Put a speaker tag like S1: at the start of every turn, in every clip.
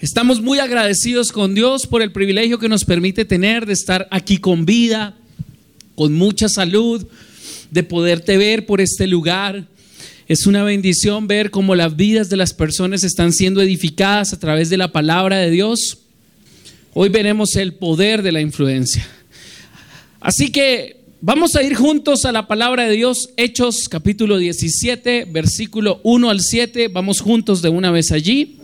S1: Estamos muy agradecidos con Dios por el privilegio que nos permite tener de estar aquí con vida, con mucha salud, de poderte ver por este lugar. Es una bendición ver cómo las vidas de las personas están siendo edificadas a través de la palabra de Dios. Hoy veremos el poder de la influencia. Así que vamos a ir juntos a la palabra de Dios, Hechos capítulo 17, versículo 1 al 7. Vamos juntos de una vez allí.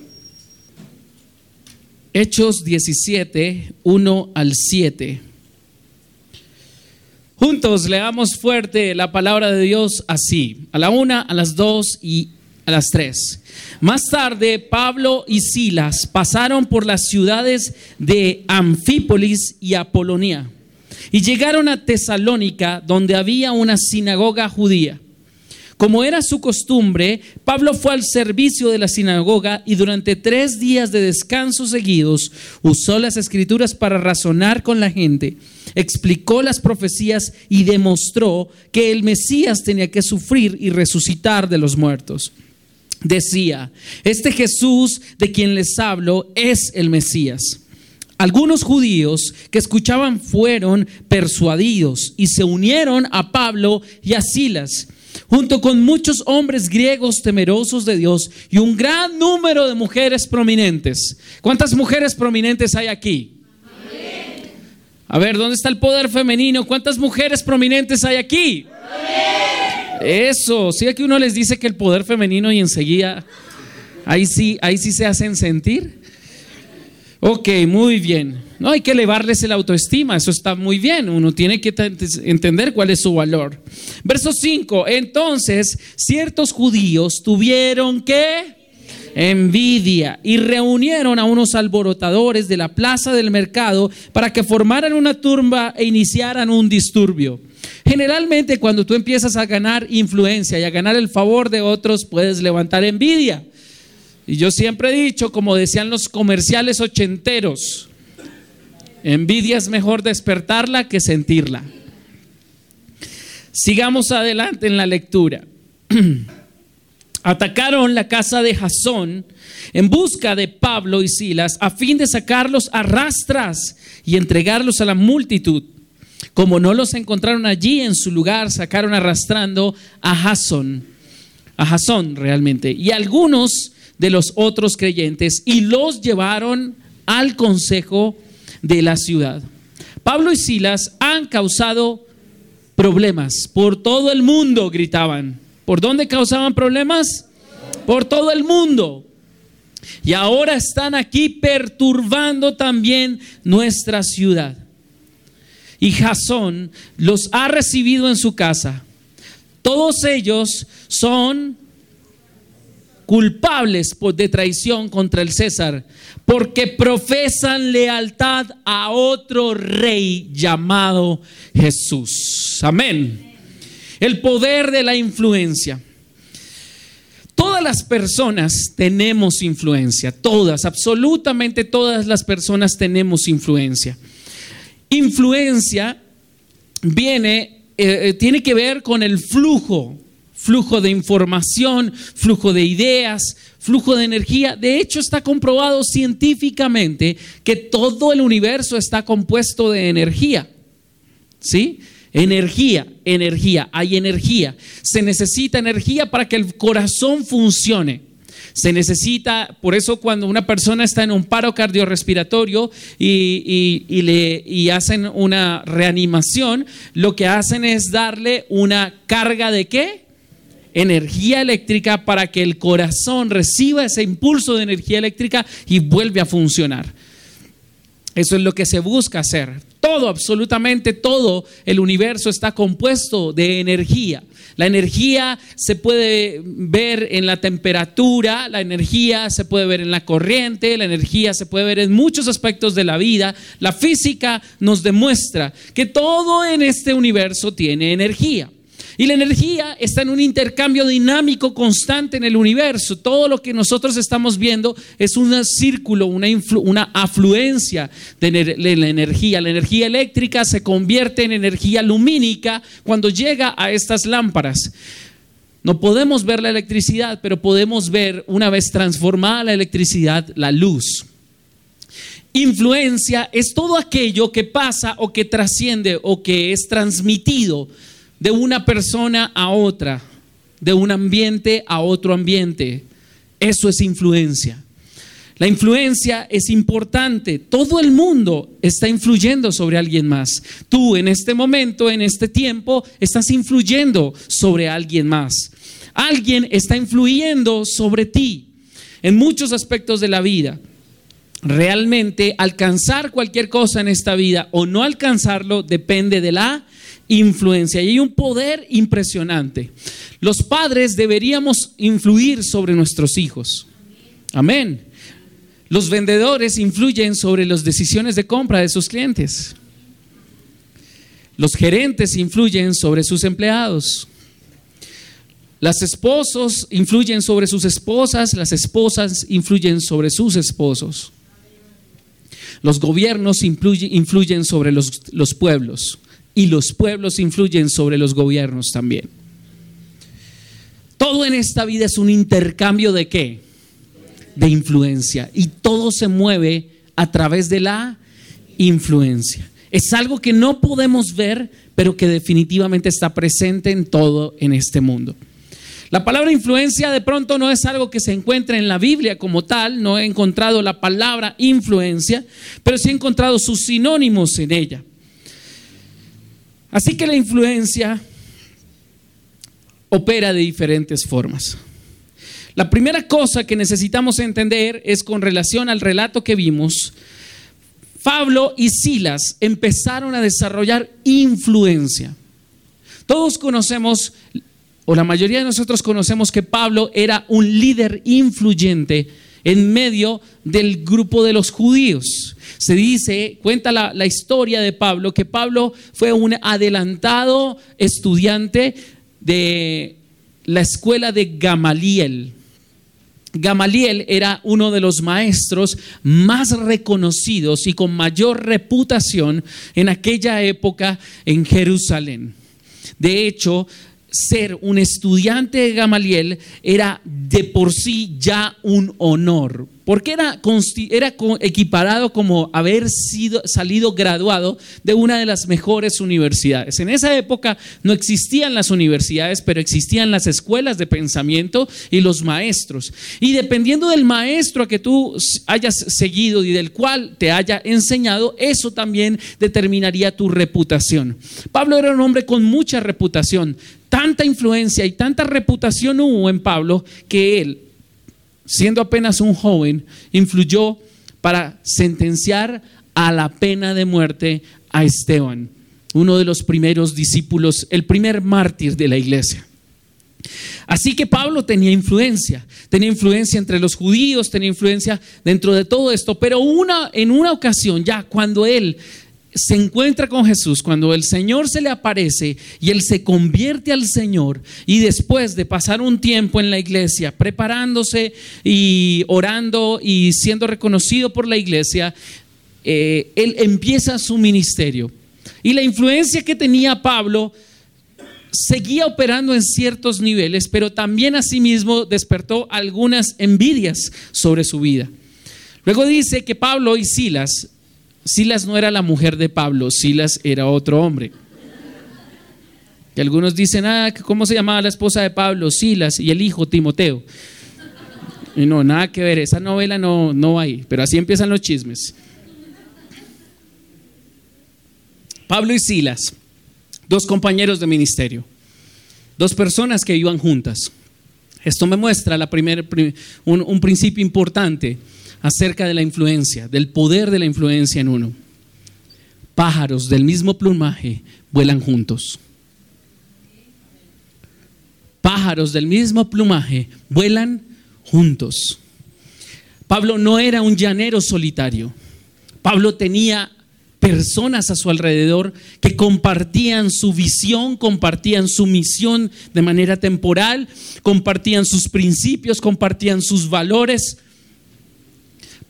S1: Hechos 17, 1 al 7. Juntos leamos fuerte la palabra de Dios así, a la una, a las dos y a las tres. Más tarde, Pablo y Silas pasaron por las ciudades de Anfípolis y Apolonia y llegaron a Tesalónica, donde había una sinagoga judía. Como era su costumbre, Pablo fue al servicio de la sinagoga y durante tres días de descanso seguidos usó las escrituras para razonar con la gente, explicó las profecías y demostró que el Mesías tenía que sufrir y resucitar de los muertos. Decía, este Jesús de quien les hablo es el Mesías. Algunos judíos que escuchaban fueron persuadidos y se unieron a Pablo y a Silas junto con muchos hombres griegos temerosos de Dios y un gran número de mujeres prominentes. ¿Cuántas mujeres prominentes hay aquí? A ver, ¿dónde está el poder femenino? ¿Cuántas mujeres prominentes hay aquí? Eso, sí, aquí uno les dice que el poder femenino y enseguida, ahí sí, ahí sí se hacen sentir. Ok, muy bien. No hay que elevarles el autoestima, eso está muy bien. Uno tiene que entender cuál es su valor. Verso 5. Entonces, ciertos judíos tuvieron que envidia y reunieron a unos alborotadores de la plaza del mercado para que formaran una turba e iniciaran un disturbio. Generalmente cuando tú empiezas a ganar influencia y a ganar el favor de otros, puedes levantar envidia. Y yo siempre he dicho, como decían los comerciales ochenteros, envidia es mejor despertarla que sentirla. Sigamos adelante en la lectura. Atacaron la casa de Jasón en busca de Pablo y Silas a fin de sacarlos a rastras y entregarlos a la multitud. Como no los encontraron allí en su lugar, sacaron arrastrando a Jasón, a Jasón realmente. Y algunos de los otros creyentes y los llevaron al consejo de la ciudad. Pablo y Silas han causado problemas por todo el mundo, gritaban. ¿Por dónde causaban problemas? Por todo el mundo. Y ahora están aquí perturbando también nuestra ciudad. Y Jasón los ha recibido en su casa. Todos ellos son culpables de traición contra el César, porque profesan lealtad a otro rey llamado Jesús. Amén. El poder de la influencia. Todas las personas tenemos influencia, todas, absolutamente todas las personas tenemos influencia. Influencia viene, eh, eh, tiene que ver con el flujo flujo de información, flujo de ideas, flujo de energía. De hecho, está comprobado científicamente que todo el universo está compuesto de energía. ¿Sí? Energía, energía, hay energía. Se necesita energía para que el corazón funcione. Se necesita, por eso cuando una persona está en un paro cardiorrespiratorio y, y, le, y hacen una reanimación, lo que hacen es darle una carga de qué? Energía eléctrica para que el corazón reciba ese impulso de energía eléctrica y vuelve a funcionar. Eso es lo que se busca hacer. Todo, absolutamente todo el universo está compuesto de energía. La energía se puede ver en la temperatura, la energía se puede ver en la corriente, la energía se puede ver en muchos aspectos de la vida. La física nos demuestra que todo en este universo tiene energía. Y la energía está en un intercambio dinámico constante en el universo. Todo lo que nosotros estamos viendo es un círculo, una, una afluencia de, de la energía. La energía eléctrica se convierte en energía lumínica cuando llega a estas lámparas. No podemos ver la electricidad, pero podemos ver una vez transformada la electricidad, la luz. Influencia es todo aquello que pasa o que trasciende o que es transmitido de una persona a otra, de un ambiente a otro ambiente. Eso es influencia. La influencia es importante. Todo el mundo está influyendo sobre alguien más. Tú en este momento, en este tiempo, estás influyendo sobre alguien más. Alguien está influyendo sobre ti en muchos aspectos de la vida realmente alcanzar cualquier cosa en esta vida o no alcanzarlo depende de la influencia. Y hay un poder impresionante. Los padres deberíamos influir sobre nuestros hijos. Amén. Los vendedores influyen sobre las decisiones de compra de sus clientes. Los gerentes influyen sobre sus empleados. Las esposos influyen sobre sus esposas, las esposas influyen sobre sus esposos. Los gobiernos influyen, sobre los, los pueblos y los pueblos influyen sobre los gobiernos también. Todo en esta vida es un intercambio de qué? De influencia. Y todo se mueve a través de la influencia. Es algo que no podemos ver, pero que definitivamente está presente en todo en este mundo. La palabra influencia de pronto no es algo que se encuentra en la Biblia como tal, no he encontrado la palabra influencia, pero sí he encontrado sus sinónimos en ella. Así que la influencia opera de diferentes formas. La primera cosa que necesitamos entender es con relación al relato que vimos, Pablo y Silas empezaron a desarrollar influencia. Todos conocemos o la mayoría de nosotros conocemos que Pablo era un líder influyente en medio del grupo de los judíos. Se dice, cuenta la, historia de Pablo, que Pablo fue un adelantado estudiante de la escuela de Gamaliel. Gamaliel era uno de los maestros más reconocidos y con mayor reputación en aquella época en Jerusalén. De hecho, ser un estudiante de Gamaliel era de por sí ya un honor, porque era, equiparado como haber sido, salido graduado de una de las mejores universidades. En esa época no existían las universidades, pero existían las escuelas de pensamiento y los maestros. Y dependiendo del maestro a que tú hayas seguido y del cual te haya enseñado, eso también determinaría tu reputación. Pablo era un hombre con mucha reputación tanta influencia y tanta reputación hubo en Pablo que él, siendo apenas un joven, influyó para sentenciar a la pena de muerte a Esteban, uno de los primeros discípulos, el primer mártir de la iglesia. Así que Pablo tenía influencia, tenía influencia entre los judíos, tenía influencia dentro de todo esto, pero una, en una ocasión ya cuando él se encuentra con Jesús, cuando el Señor se le aparece y él se convierte al Señor y después de pasar un tiempo en la iglesia preparándose y orando y siendo reconocido por la iglesia, eh, él empieza su ministerio. Y la influencia que tenía Pablo seguía operando en ciertos niveles, pero también asimismo despertó algunas envidias sobre su vida. Luego dice que Pablo y Silas Silas no era la mujer de Pablo, Silas era otro hombre. Y algunos dicen, ah, ¿cómo se llamaba la esposa de Pablo? Silas y el hijo Timoteo. Y no, nada que ver, esa novela no, no ahí, pero así empiezan los chismes. Pablo y Silas, dos compañeros de ministerio, dos personas que iban juntas. Esto me muestra la primer, un, un principio importante acerca de la influencia, del poder de la influencia en uno. Pájaros del mismo plumaje vuelan juntos. Pájaros del mismo plumaje vuelan juntos. Pablo no era un llanero solitario. Pablo tenía personas a su alrededor que compartían su visión, compartían su misión de manera temporal, compartían sus principios, compartían sus valores,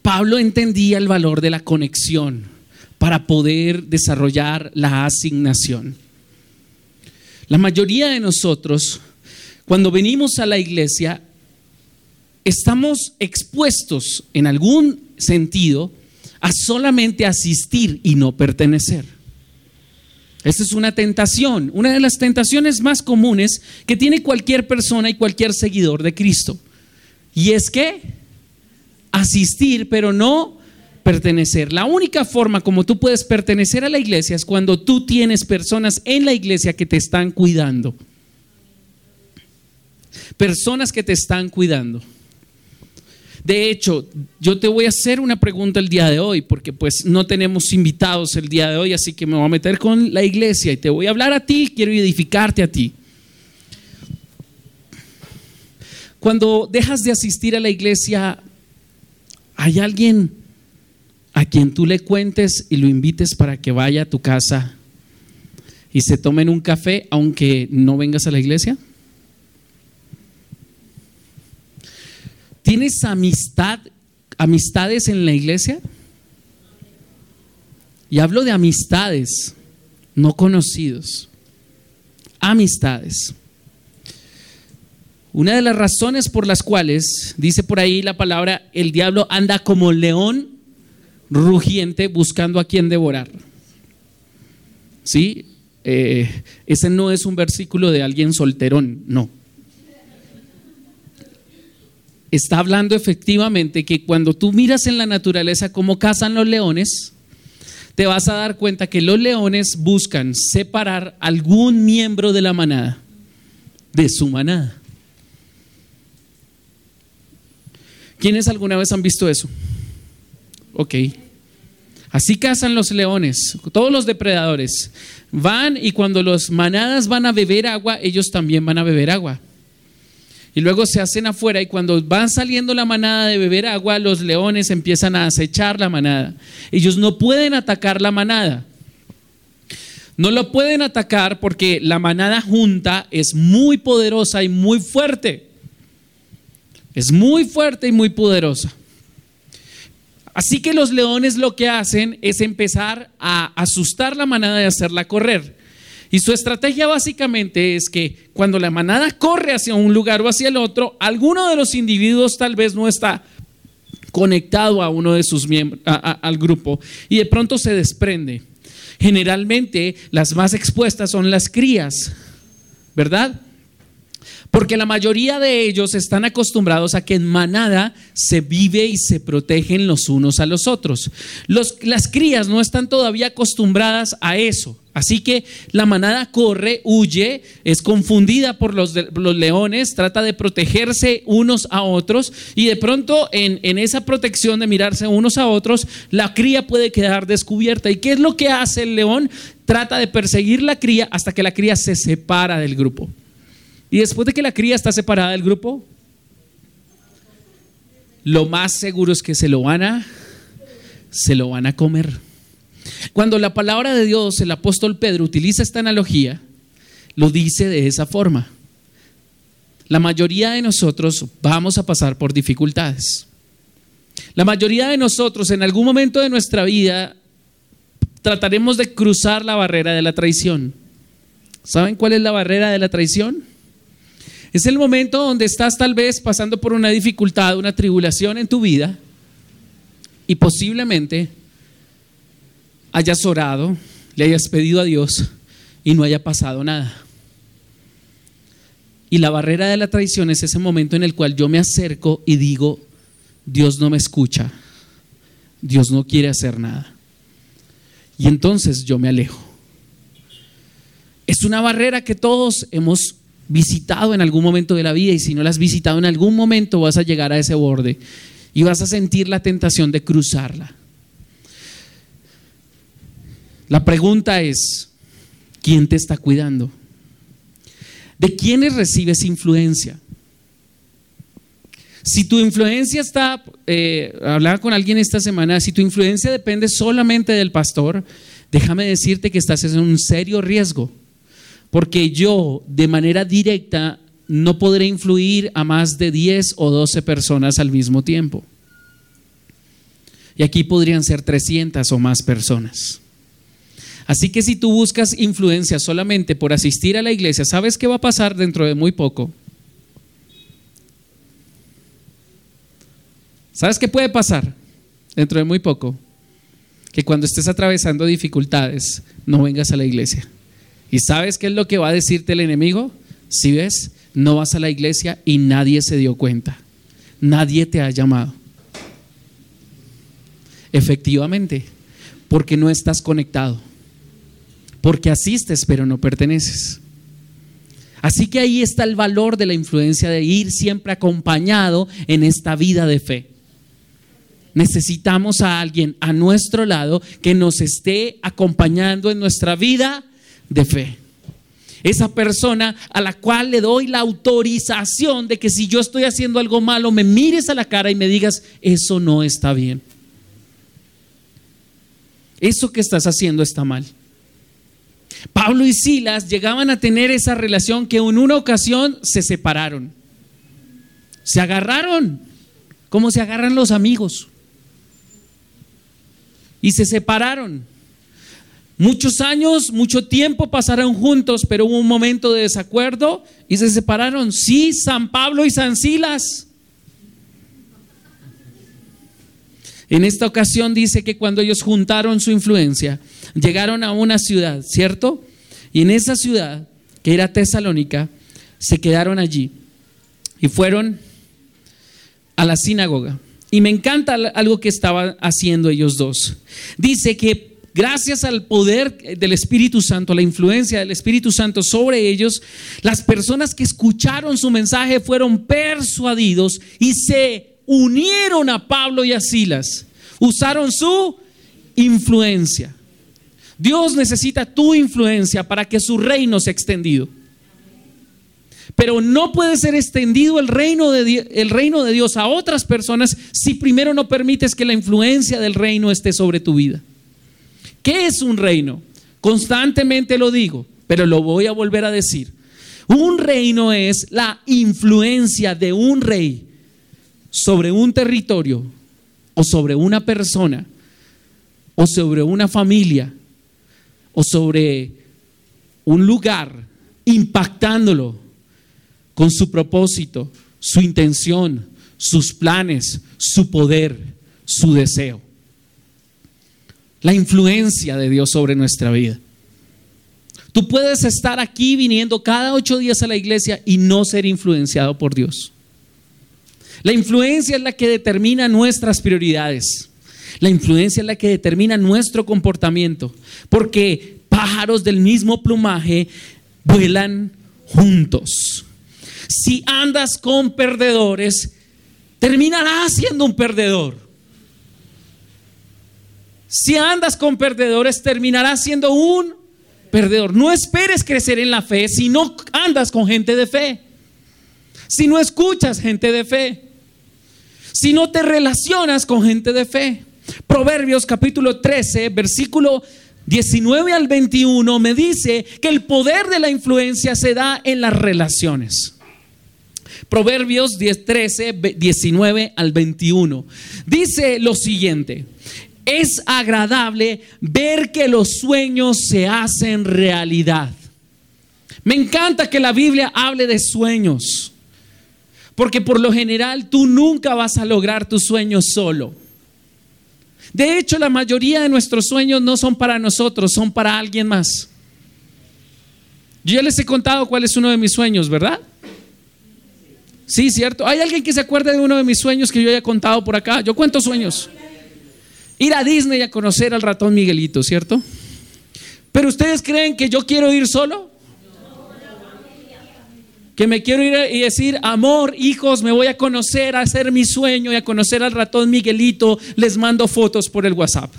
S1: Pablo entendía el valor de la conexión para poder desarrollar la asignación. La mayoría de nosotros, cuando venimos a la iglesia, estamos expuestos en algún sentido a solamente asistir y no pertenecer. Esta es una tentación, una de las tentaciones más comunes que tiene cualquier persona y cualquier seguidor de Cristo. Y es que asistir, pero no pertenecer. La única forma como tú puedes pertenecer a la iglesia es cuando tú tienes personas en la iglesia que te están cuidando. Personas que te están cuidando. De hecho, yo te voy a hacer una pregunta el día de hoy, porque pues no tenemos invitados el día de hoy, así que me voy a meter con la iglesia y te voy a hablar a ti, quiero edificarte a ti. Cuando dejas de asistir a la iglesia, ¿hay alguien a quien tú le cuentes y lo invites para que vaya a tu casa y se tomen un café aunque no vengas a la iglesia? ¿Tienes amistad, amistades en la iglesia? Y hablo de amistades, no conocidos. Amistades. Una de las razones por las cuales, dice por ahí la palabra, el diablo anda como león rugiente buscando a quien devorar. ¿Sí? Eh, ese no es un versículo de alguien solterón, no está hablando efectivamente que cuando tú miras en la naturaleza cómo cazan los leones, te vas a dar cuenta que los leones buscan separar algún miembro de la manada de su manada. ¿Quiénes alguna vez han visto eso? Ok. Así cazan los leones, todos los depredadores. Van y cuando los manadas van a beber agua, ellos también van a beber agua y luego se hacen afuera y cuando van saliendo la manada de beber agua, los leones empiezan a acechar la manada. Ellos no pueden atacar la manada. No lo pueden atacar porque la manada junta es muy poderosa y muy fuerte. Es muy fuerte y muy poderosa. Así que los leones lo que hacen es empezar a asustar la manada y hacerla correr. Y su estrategia básicamente es que cuando la manada corre hacia un lugar o hacia el otro, alguno de los individuos tal vez no está conectado a uno de sus miembros, al grupo, y de pronto se desprende. Generalmente las más expuestas son las crías, ¿verdad? Porque la mayoría de ellos están acostumbrados a que en manada se vive y se protegen los unos a los otros. las crías no están todavía acostumbradas a eso. Así que la manada corre, huye, es confundida por los, leones, trata de protegerse unos a otros y de pronto en, en, esa protección de mirarse unos a otros, la cría puede quedar descubierta. ¿Y qué es lo que hace el león? Trata de perseguir la cría hasta que la cría se separa del grupo. Y después de que la cría está separada del grupo, lo más seguro es que se lo van a, se lo van a comer. Cuando la palabra de Dios, el apóstol Pedro utiliza esta analogía, lo dice de esa forma. La mayoría de nosotros vamos a pasar por dificultades. La mayoría de nosotros en algún momento de nuestra vida trataremos de cruzar la barrera de la traición. ¿Saben cuál es la barrera de la traición? Es el momento donde estás tal vez pasando por una dificultad, una tribulación en tu vida y posiblemente hayas orado, le hayas pedido a Dios y no haya pasado nada. Y la barrera de la traición es ese momento en el cual yo me acerco y digo, Dios no me escucha, Dios no quiere hacer nada. Y entonces yo me alejo. Es una barrera que todos hemos visitado en algún momento de la vida y si no la has visitado en algún momento vas a llegar a ese borde y vas a sentir la tentación de cruzarla. La pregunta es, ¿quién te está cuidando? ¿De quiénes recibes influencia? Si tu influencia está, eh, hablaba con alguien esta semana, si tu influencia depende solamente del pastor, déjame decirte que estás en un serio riesgo porque yo de manera directa no podré influir a más de 10 o 12 personas al mismo tiempo. Y aquí podrían ser 300 o más personas. Así que si tú buscas influencia solamente por asistir a la iglesia, ¿sabes qué va a pasar dentro de muy poco? ¿Sabes qué puede pasar dentro de muy poco? que cuando estés atravesando dificultades, no vengas a la iglesia. ¿Y sabes qué es lo que va a decirte el enemigo? Si ves, no vas a la iglesia y nadie se dio cuenta. Nadie te ha llamado. Efectivamente, porque no estás conectado. Porque asistes pero no perteneces. Así que ahí está el valor de la influencia de ir siempre acompañado en esta vida de fe. Necesitamos a alguien a nuestro lado que nos esté acompañando en nuestra vida de fe. Esa persona a la cual le doy la autorización de que si yo estoy haciendo algo malo, me mires a la cara y me digas, eso no está bien. Eso que estás haciendo está mal. Pablo y Silas llegaban a tener esa relación que en una ocasión se separaron. Se agarraron, como se agarran los amigos y se separaron. Muchos años, mucho tiempo pasaron juntos, pero hubo un momento de desacuerdo y se separaron. Sí, San Pablo y San Silas. En esta ocasión dice que cuando ellos juntaron su influencia, llegaron a una ciudad, ¿cierto? Y en esa ciudad, que era Tesalónica, se quedaron allí y fueron a la sinagoga. Y me encanta algo que estaban haciendo ellos dos. Dice que gracias al poder del Espíritu Santo, la influencia del Espíritu Santo sobre ellos, las personas que escucharon su mensaje fueron persuadidos y se unieron a Pablo y a Silas. Usaron su influencia. Dios necesita tu influencia para que su reino sea extendido. Pero no puede ser extendido el reino, de, el reino de Dios a otras personas si primero no permites que la influencia del reino esté sobre tu vida. ¿Qué es un reino? Constantemente lo digo, pero lo voy a volver a decir. Un reino es la influencia de un rey sobre un territorio o sobre una persona o sobre una familia o sobre un lugar impactándolo con su propósito, su intención, sus planes, su poder, su deseo. La influencia de Dios sobre nuestra vida. Tú puedes estar aquí viniendo cada ocho días a la iglesia y no ser influenciado por Dios. La influencia es la que determina nuestras prioridades. La influencia es la que determina nuestro comportamiento. Porque pájaros del mismo plumaje vuelan juntos. Si andas con perdedores, terminarás siendo un perdedor. Si andas con perdedores, terminarás siendo un perdedor. No esperes crecer en la fe si no andas con gente de fe. Si no escuchas gente de fe. Si no te relacionas con gente de fe. Proverbios capítulo 13, versículo 19 al 21 me dice que el poder de la influencia se da en las relaciones. Proverbios 10, 13, 19 al 21. Dice lo siguiente. Es agradable ver que los sueños se hacen realidad. Me encanta que la Biblia hable de sueños. Porque por lo general tú nunca vas a lograr tus sueños solo. De hecho, la mayoría de nuestros sueños no son para nosotros, son para alguien más. Yo ya les he contado cuál es uno de mis sueños, ¿verdad? Sí, cierto. ¿Hay alguien que se acuerde de uno de mis sueños que yo haya contado por acá? Yo cuento sueños. Ir a Disney a conocer al ratón Miguelito, ¿cierto? Pero ustedes creen que yo quiero ir solo? Que me quiero ir y decir, amor, hijos, me voy a conocer, a hacer mi sueño y a conocer al ratón Miguelito, les mando fotos por el WhatsApp.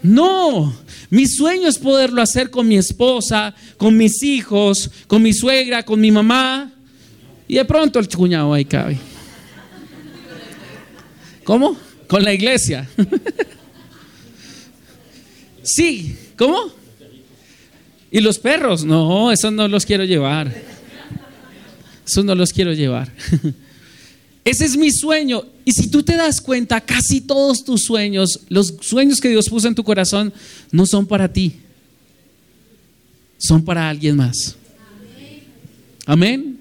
S1: No, mi sueño es poderlo hacer con mi esposa, con mis hijos, con mi suegra, con mi mamá, y de pronto el cuñado ahí cabe. ¿Cómo? Con la iglesia. sí, ¿cómo? ¿Y los perros? No, esos no los quiero llevar. Esos no los quiero llevar. Ese es mi sueño. Y si tú te das cuenta, casi todos tus sueños, los sueños que Dios puso en tu corazón, no son para ti. Son para alguien más. Amén.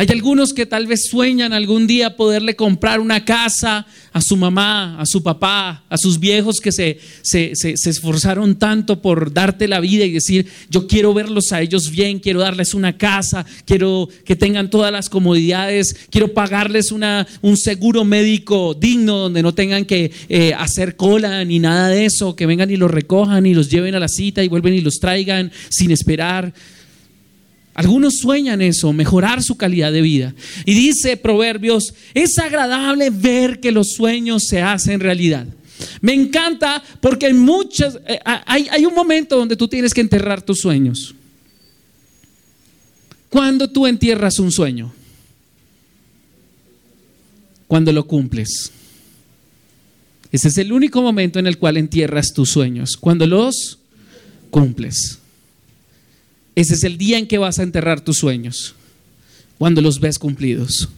S1: Hay algunos que tal vez sueñan algún día poderle comprar una casa a su mamá, a su papá, a sus viejos que se, se, esforzaron tanto por darte la vida y decir, yo quiero verlos a ellos bien, quiero darles una casa, quiero que tengan todas las comodidades, quiero pagarles una, un seguro médico digno donde no tengan que eh, hacer cola ni nada de eso, que vengan y los recojan y los lleven a la cita y vuelven y los traigan sin esperar. Algunos sueñan eso, mejorar su calidad de vida. Y dice Proverbios, es agradable ver que los sueños se hacen realidad. Me encanta porque en muchas, eh, hay, hay un momento donde tú tienes que enterrar tus sueños. ¿Cuándo tú entierras un sueño? Cuando lo cumples. Ese es el único momento en el cual entierras tus sueños, cuando los cumples. Ese es el día en que vas a enterrar tus sueños, cuando los ves cumplidos.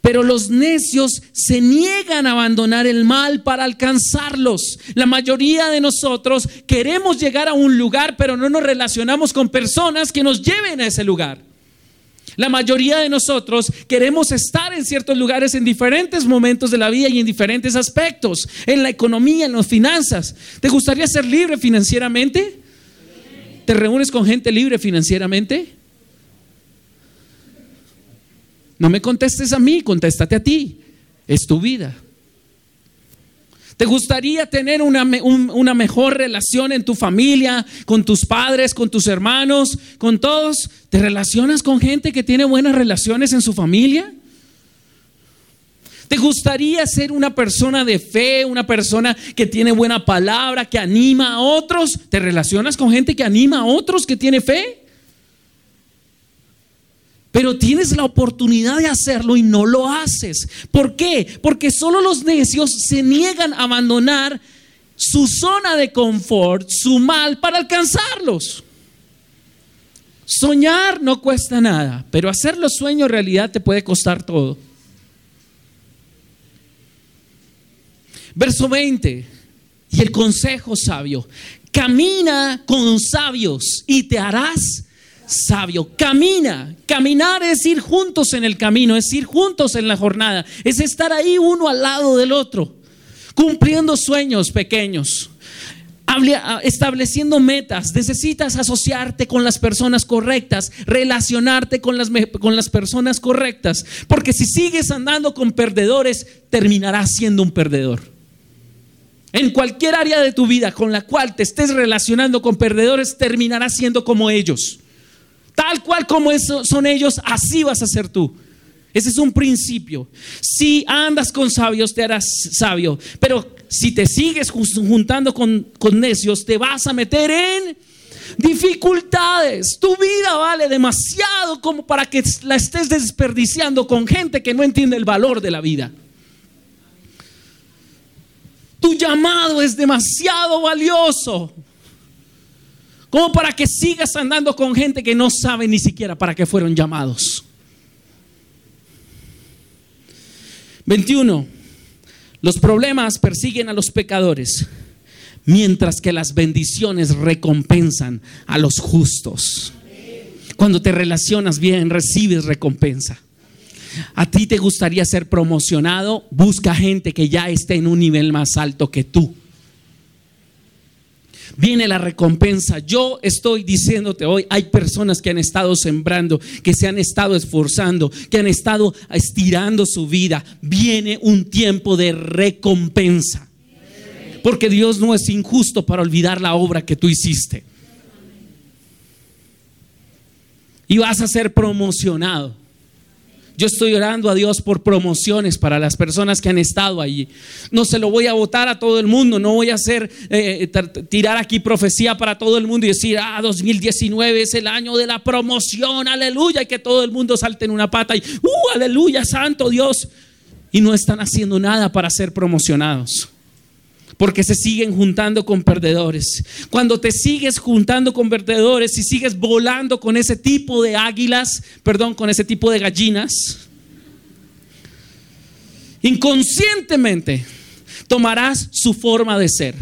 S1: Pero los necios se niegan a abandonar el mal para alcanzarlos. La mayoría de nosotros queremos llegar a un lugar, pero no nos relacionamos con personas que nos lleven a ese lugar. La mayoría de nosotros queremos estar en ciertos lugares en diferentes momentos de la vida y en diferentes aspectos, en la economía, en las finanzas. ¿Te gustaría ser libre financieramente? ¿Te reúnes con gente libre financieramente? No me contestes a mí, contéstate a ti. Es tu vida. ¿Te gustaría tener una, una, mejor relación en tu familia, con tus padres, con tus hermanos, con todos? ¿Te relacionas con gente que tiene buenas relaciones en su familia? ¿Te gustaría ser una persona de fe, una persona que tiene buena palabra, que anima a otros? ¿Te relacionas con gente que anima a otros, que tiene fe? Pero tienes la oportunidad de hacerlo y no lo haces. ¿Por qué? Porque solo los necios se niegan a abandonar su zona de confort, su mal, para alcanzarlos. Soñar no cuesta nada, pero hacer los sueños realidad te puede costar todo. Verso 20. Y el consejo sabio. Camina con sabios y te harás sabio. Camina. Caminar es ir juntos en el camino, es ir juntos en la jornada, es estar ahí uno al lado del otro, cumpliendo sueños pequeños. Estableciendo metas, necesitas asociarte con las personas correctas, relacionarte con las, con las personas correctas, porque si sigues andando con perdedores, terminarás siendo un perdedor. En cualquier área de tu vida con la cual te estés relacionando con perdedores, terminarás siendo como ellos. Tal cual como son ellos, así vas a ser tú. Ese es un principio. Si andas con sabios, te harás sabio. Pero si te sigues juntando con, con necios, te vas a meter en dificultades. Tu vida vale demasiado como para que la estés desperdiciando con gente que no entiende el valor de la vida. Tu llamado es demasiado valioso como para que sigas andando con gente que no sabe ni siquiera para qué fueron llamados. 21. Los problemas persiguen a los pecadores, mientras que las bendiciones recompensan a los justos. Cuando te relacionas bien, recibes recompensa. A ti te gustaría ser promocionado, busca gente que ya esté en un nivel más alto que tú viene la recompensa. Yo estoy diciéndote hoy, hay personas que han estado sembrando, que se han estado esforzando, que han estado estirando su vida. Viene un tiempo de recompensa. Porque Dios no es injusto para olvidar la obra que tú hiciste. Y vas a ser promocionado. Yo estoy orando a Dios por promociones para las personas que han estado allí. No se lo voy a votar a todo el mundo, no voy a hacer eh, tirar aquí profecía para todo el mundo y decir, ah, 2019 es el año de la promoción, aleluya, y que todo el mundo salte en una pata y, uh, aleluya, santo Dios. Y no están haciendo nada para ser promocionados porque se siguen juntando con perdedores. Cuando te sigues juntando con perdedores y sigues volando con ese tipo de águilas, perdón, con ese tipo de gallinas, inconscientemente tomarás su forma de ser.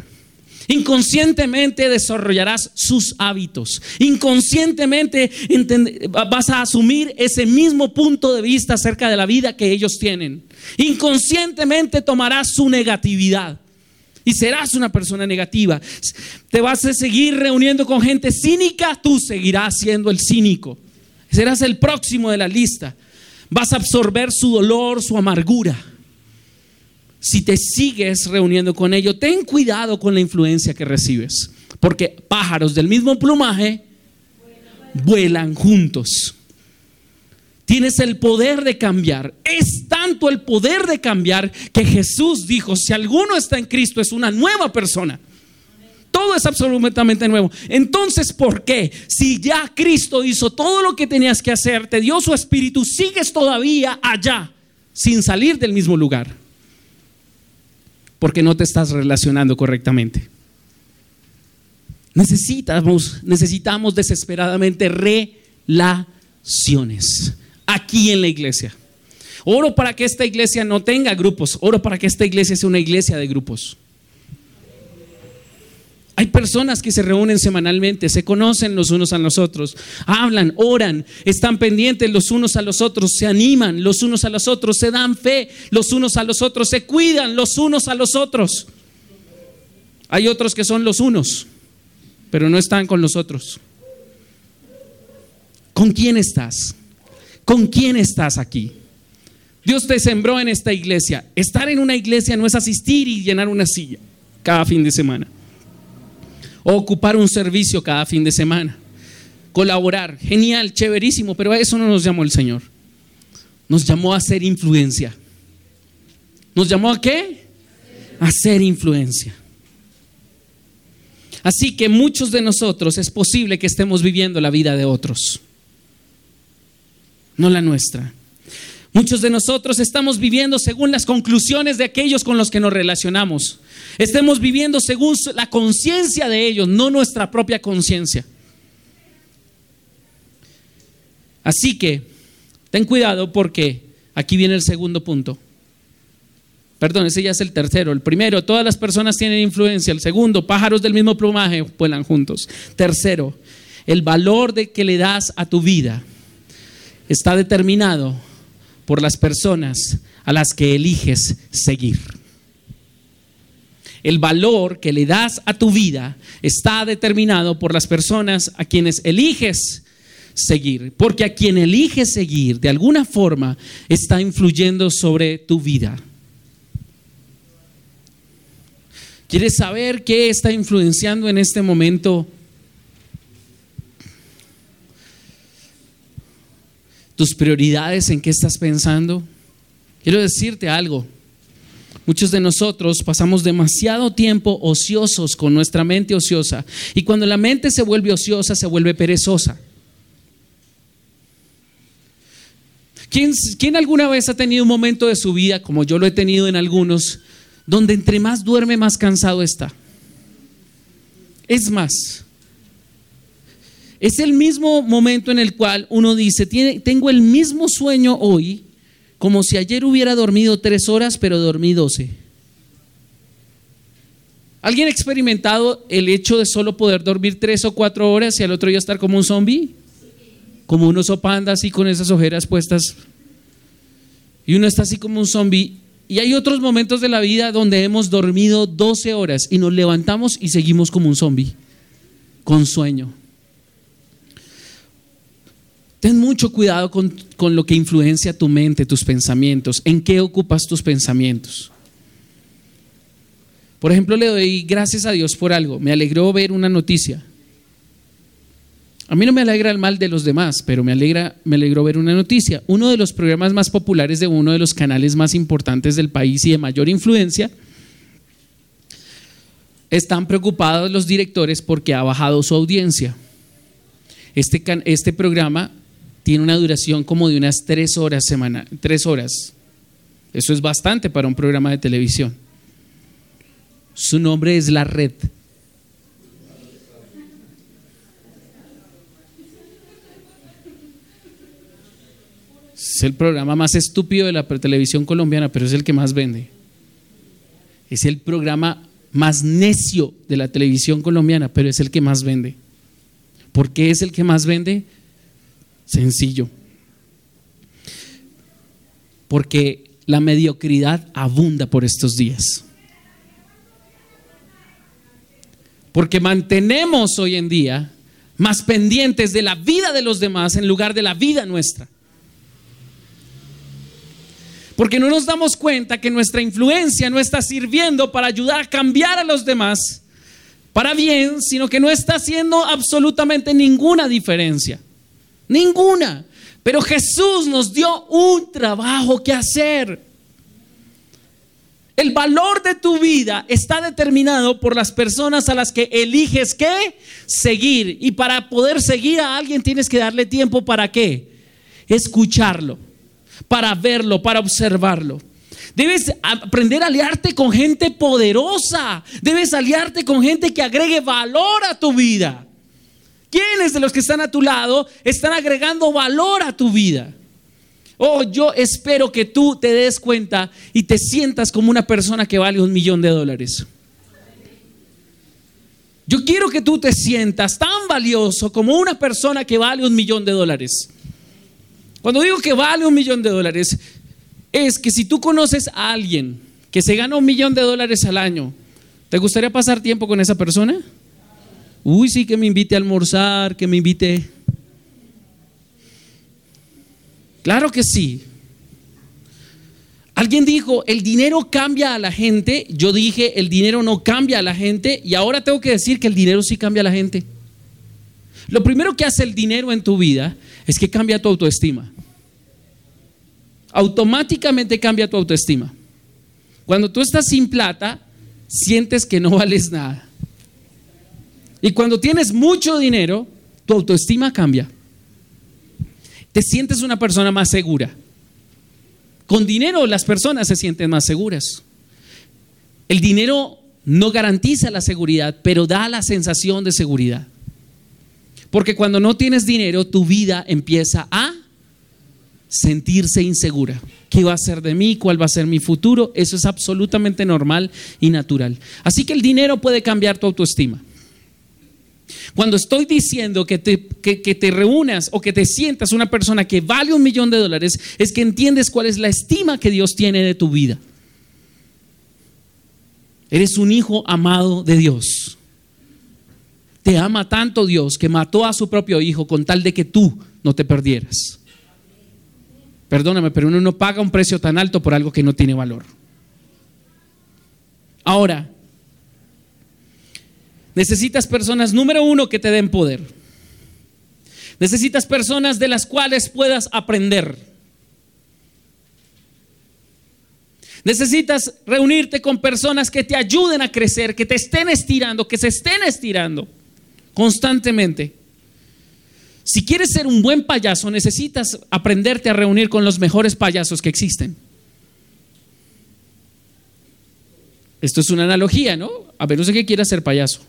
S1: Inconscientemente desarrollarás sus hábitos. Inconscientemente vas a asumir ese mismo punto de vista acerca de la vida que ellos tienen. Inconscientemente tomarás su negatividad y serás una persona negativa. Te vas a seguir reuniendo con gente cínica, tú seguirás siendo el cínico. Serás el próximo de la lista. Vas a absorber su dolor, su amargura si te sigues reuniendo con ellos, ten cuidado con la influencia que recibes, porque pájaros del mismo plumaje vuelan juntos. Tienes el poder de cambiar. Es tanto el poder de cambiar que Jesús dijo, si alguno está en Cristo es una nueva persona. Todo es absolutamente nuevo. Entonces, ¿por qué? Si ya Cristo hizo todo lo que tenías que hacer, te dio su espíritu, sigues todavía allá sin salir del mismo lugar porque no te estás relacionando correctamente. Necesitamos, necesitamos desesperadamente relaciones aquí en la iglesia. Oro para que esta iglesia no tenga grupos, oro para que esta iglesia sea una iglesia de grupos. Hay personas que se reúnen semanalmente, se conocen los unos a los otros, hablan, oran, están pendientes los unos a los otros, se animan los unos a los otros, se dan fe los unos a los otros, se cuidan los unos a los otros. Hay otros que son los unos, pero no están con los otros. ¿Con quién estás? ¿Con quién estás aquí? Dios te sembró en esta iglesia. Estar en una iglesia no es asistir y llenar una silla cada fin de semana ocupar un servicio cada fin de semana, colaborar, genial, chéverísimo, pero a eso no nos llamó el Señor. Nos llamó a hacer influencia. ¿Nos llamó a qué? A hacer influencia. Así que muchos de nosotros es posible que estemos viviendo la vida de otros, no la nuestra. Muchos de nosotros estamos viviendo según las conclusiones de aquellos con los que nos relacionamos. Estemos viviendo según la conciencia de ellos, no nuestra propia conciencia. Así que, ten cuidado porque aquí viene el segundo punto. Perdón, ese ya es el tercero. El primero, todas las personas tienen influencia. El segundo, pájaros del mismo plumaje vuelan juntos. Tercero, el valor de que le das a tu vida está determinado por las personas a las que eliges seguir. El valor que le das a tu vida está determinado por las personas a quienes eliges seguir, porque a quien eliges seguir de alguna forma está influyendo sobre tu vida. ¿Quieres saber qué está influenciando en este momento tus prioridades, en qué estás pensando. Quiero decirte algo. Muchos de nosotros pasamos demasiado tiempo ociosos con nuestra mente ociosa. Y cuando la mente se vuelve ociosa, se vuelve perezosa. ¿Quién, ¿Quién, alguna vez ha tenido un momento de su vida, como yo lo he tenido en algunos, donde entre más duerme, más cansado está? Es más, es el mismo momento en el cual uno dice, tengo el mismo sueño hoy como si ayer hubiera dormido tres horas, pero dormí doce. ¿Alguien ha experimentado el hecho de solo poder dormir tres o cuatro horas y al otro día estar como un zombie? Como un oso panda así con esas ojeras puestas. Y uno está así como un zombie. Y hay otros momentos de la vida donde hemos dormido 12 horas y nos levantamos y seguimos como un zombie, con sueño. Ten mucho cuidado con, lo que influencia tu mente, tus pensamientos, en qué ocupas tus pensamientos. Por ejemplo, le doy gracias a Dios por algo. Me alegró ver una noticia. A mí no me alegra el mal de los demás, pero me alegra, me alegró ver una noticia. Uno de los programas más populares de uno de los canales más importantes del país y de mayor influencia, están preocupados los directores porque ha bajado su audiencia. Este, este programa tiene una duración como de unas tres horas semana, tres horas. Eso es bastante para un programa de televisión. Su nombre es La Red. Es el programa más estúpido de la televisión colombiana, pero es el que más vende. Es el programa más necio de la televisión colombiana, pero es el que más vende. ¿Por qué es el que más vende? Sencillo. Porque la mediocridad abunda por estos días. Porque mantenemos hoy en día más pendientes de la vida de los demás en lugar de la vida nuestra. Porque no nos damos cuenta que nuestra influencia no está sirviendo para ayudar a cambiar a los demás para bien, sino que no está haciendo absolutamente ninguna diferencia. Ninguna. Pero Jesús nos dio un trabajo que hacer. El valor de tu vida está determinado por las personas a las que eliges qué? Seguir. Y para poder seguir a alguien tienes que darle tiempo para qué? Escucharlo, para verlo, para observarlo. Debes aprender a aliarte con gente poderosa. Debes aliarte con gente que agregue valor a tu vida. ¿Quiénes de los que están a tu lado están agregando valor a tu vida? Oh, yo espero que tú te des cuenta y te sientas como una persona que vale un millón de dólares. Yo quiero que tú te sientas tan valioso como una persona que vale un millón de dólares. Cuando digo que vale un millón de dólares, es que si tú conoces a alguien que se gana un millón de dólares al año, ¿te gustaría pasar tiempo con esa persona? Uy, sí, que me invite a almorzar, que me invite Claro que sí. Alguien dijo, el dinero cambia a la gente. Yo dije, el dinero no cambia a la gente. Y ahora tengo que decir que el dinero sí cambia a la gente. Lo primero que hace el dinero en tu vida es que cambia tu autoestima. Automáticamente cambia tu autoestima. Cuando tú estás sin plata, sientes que no vales nada. Y cuando tienes mucho dinero, tu autoestima cambia te sientes una persona más segura. Con dinero las personas se sienten más seguras. El dinero no garantiza la seguridad, pero da la sensación de seguridad. Porque cuando no tienes dinero, tu vida empieza a sentirse insegura. ¿Qué va a ser de mí? ¿Cuál va a ser mi futuro? Eso es absolutamente normal y natural. Así que el dinero puede cambiar tu autoestima. Cuando estoy diciendo que te, te, reúnas o que te sientas una persona que vale un millón de dólares, es que entiendes cuál es la estima que Dios tiene de tu vida. Eres un hijo amado de Dios. Te ama tanto Dios que mató a su propio hijo con tal de que tú no te perdieras. Perdóname, pero uno no paga un precio tan alto por algo que no tiene valor. Ahora, Necesitas personas, número uno, que te den poder. Necesitas personas de las cuales puedas aprender. Necesitas reunirte con personas que te ayuden a crecer, que te estén estirando, que se estén estirando constantemente. Si quieres ser un buen payaso, necesitas aprenderte a reunir con los mejores payasos que existen. Esto es una analogía, ¿no? A ver, no sé qué quieras ser payaso.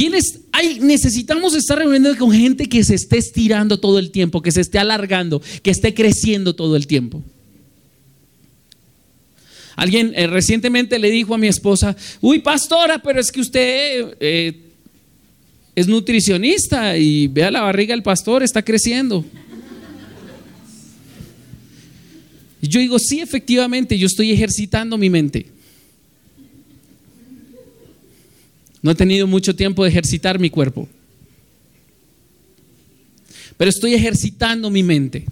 S1: ¿Quiénes? Necesitamos estar reuniendo con gente que se esté estirando todo el tiempo, que se esté alargando, que esté creciendo todo el tiempo. Alguien eh, recientemente le dijo a mi esposa, uy, pastora, pero es que usted eh, es nutricionista y vea la barriga del pastor, está creciendo. Y yo digo, sí, efectivamente, yo estoy ejercitando mi mente. No he tenido mucho tiempo de ejercitar mi cuerpo. Pero estoy ejercitando mi mente.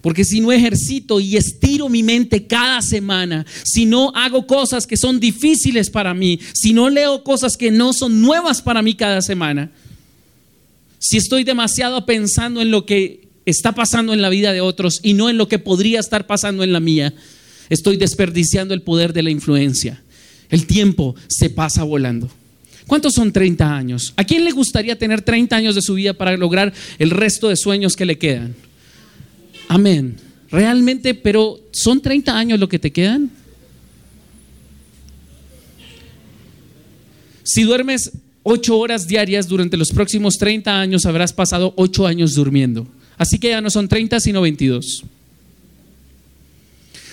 S1: Porque si no ejercito y estiro mi mente cada semana, si no hago cosas que son difíciles para mí, si no leo cosas que no son nuevas para mí cada semana, si estoy demasiado pensando en lo que está pasando en la vida de otros y no en lo que podría estar pasando en la mía, estoy desperdiciando el poder de la influencia. El tiempo se pasa volando. ¿Cuántos son 30 años? ¿A quién le gustaría tener 30 años de su vida para lograr el resto de sueños que le quedan? Amén. Realmente, pero ¿son 30 años lo que te quedan? Si duermes 8 horas diarias durante los próximos 30 años, habrás pasado 8 años durmiendo. Así que ya no son 30, sino 22.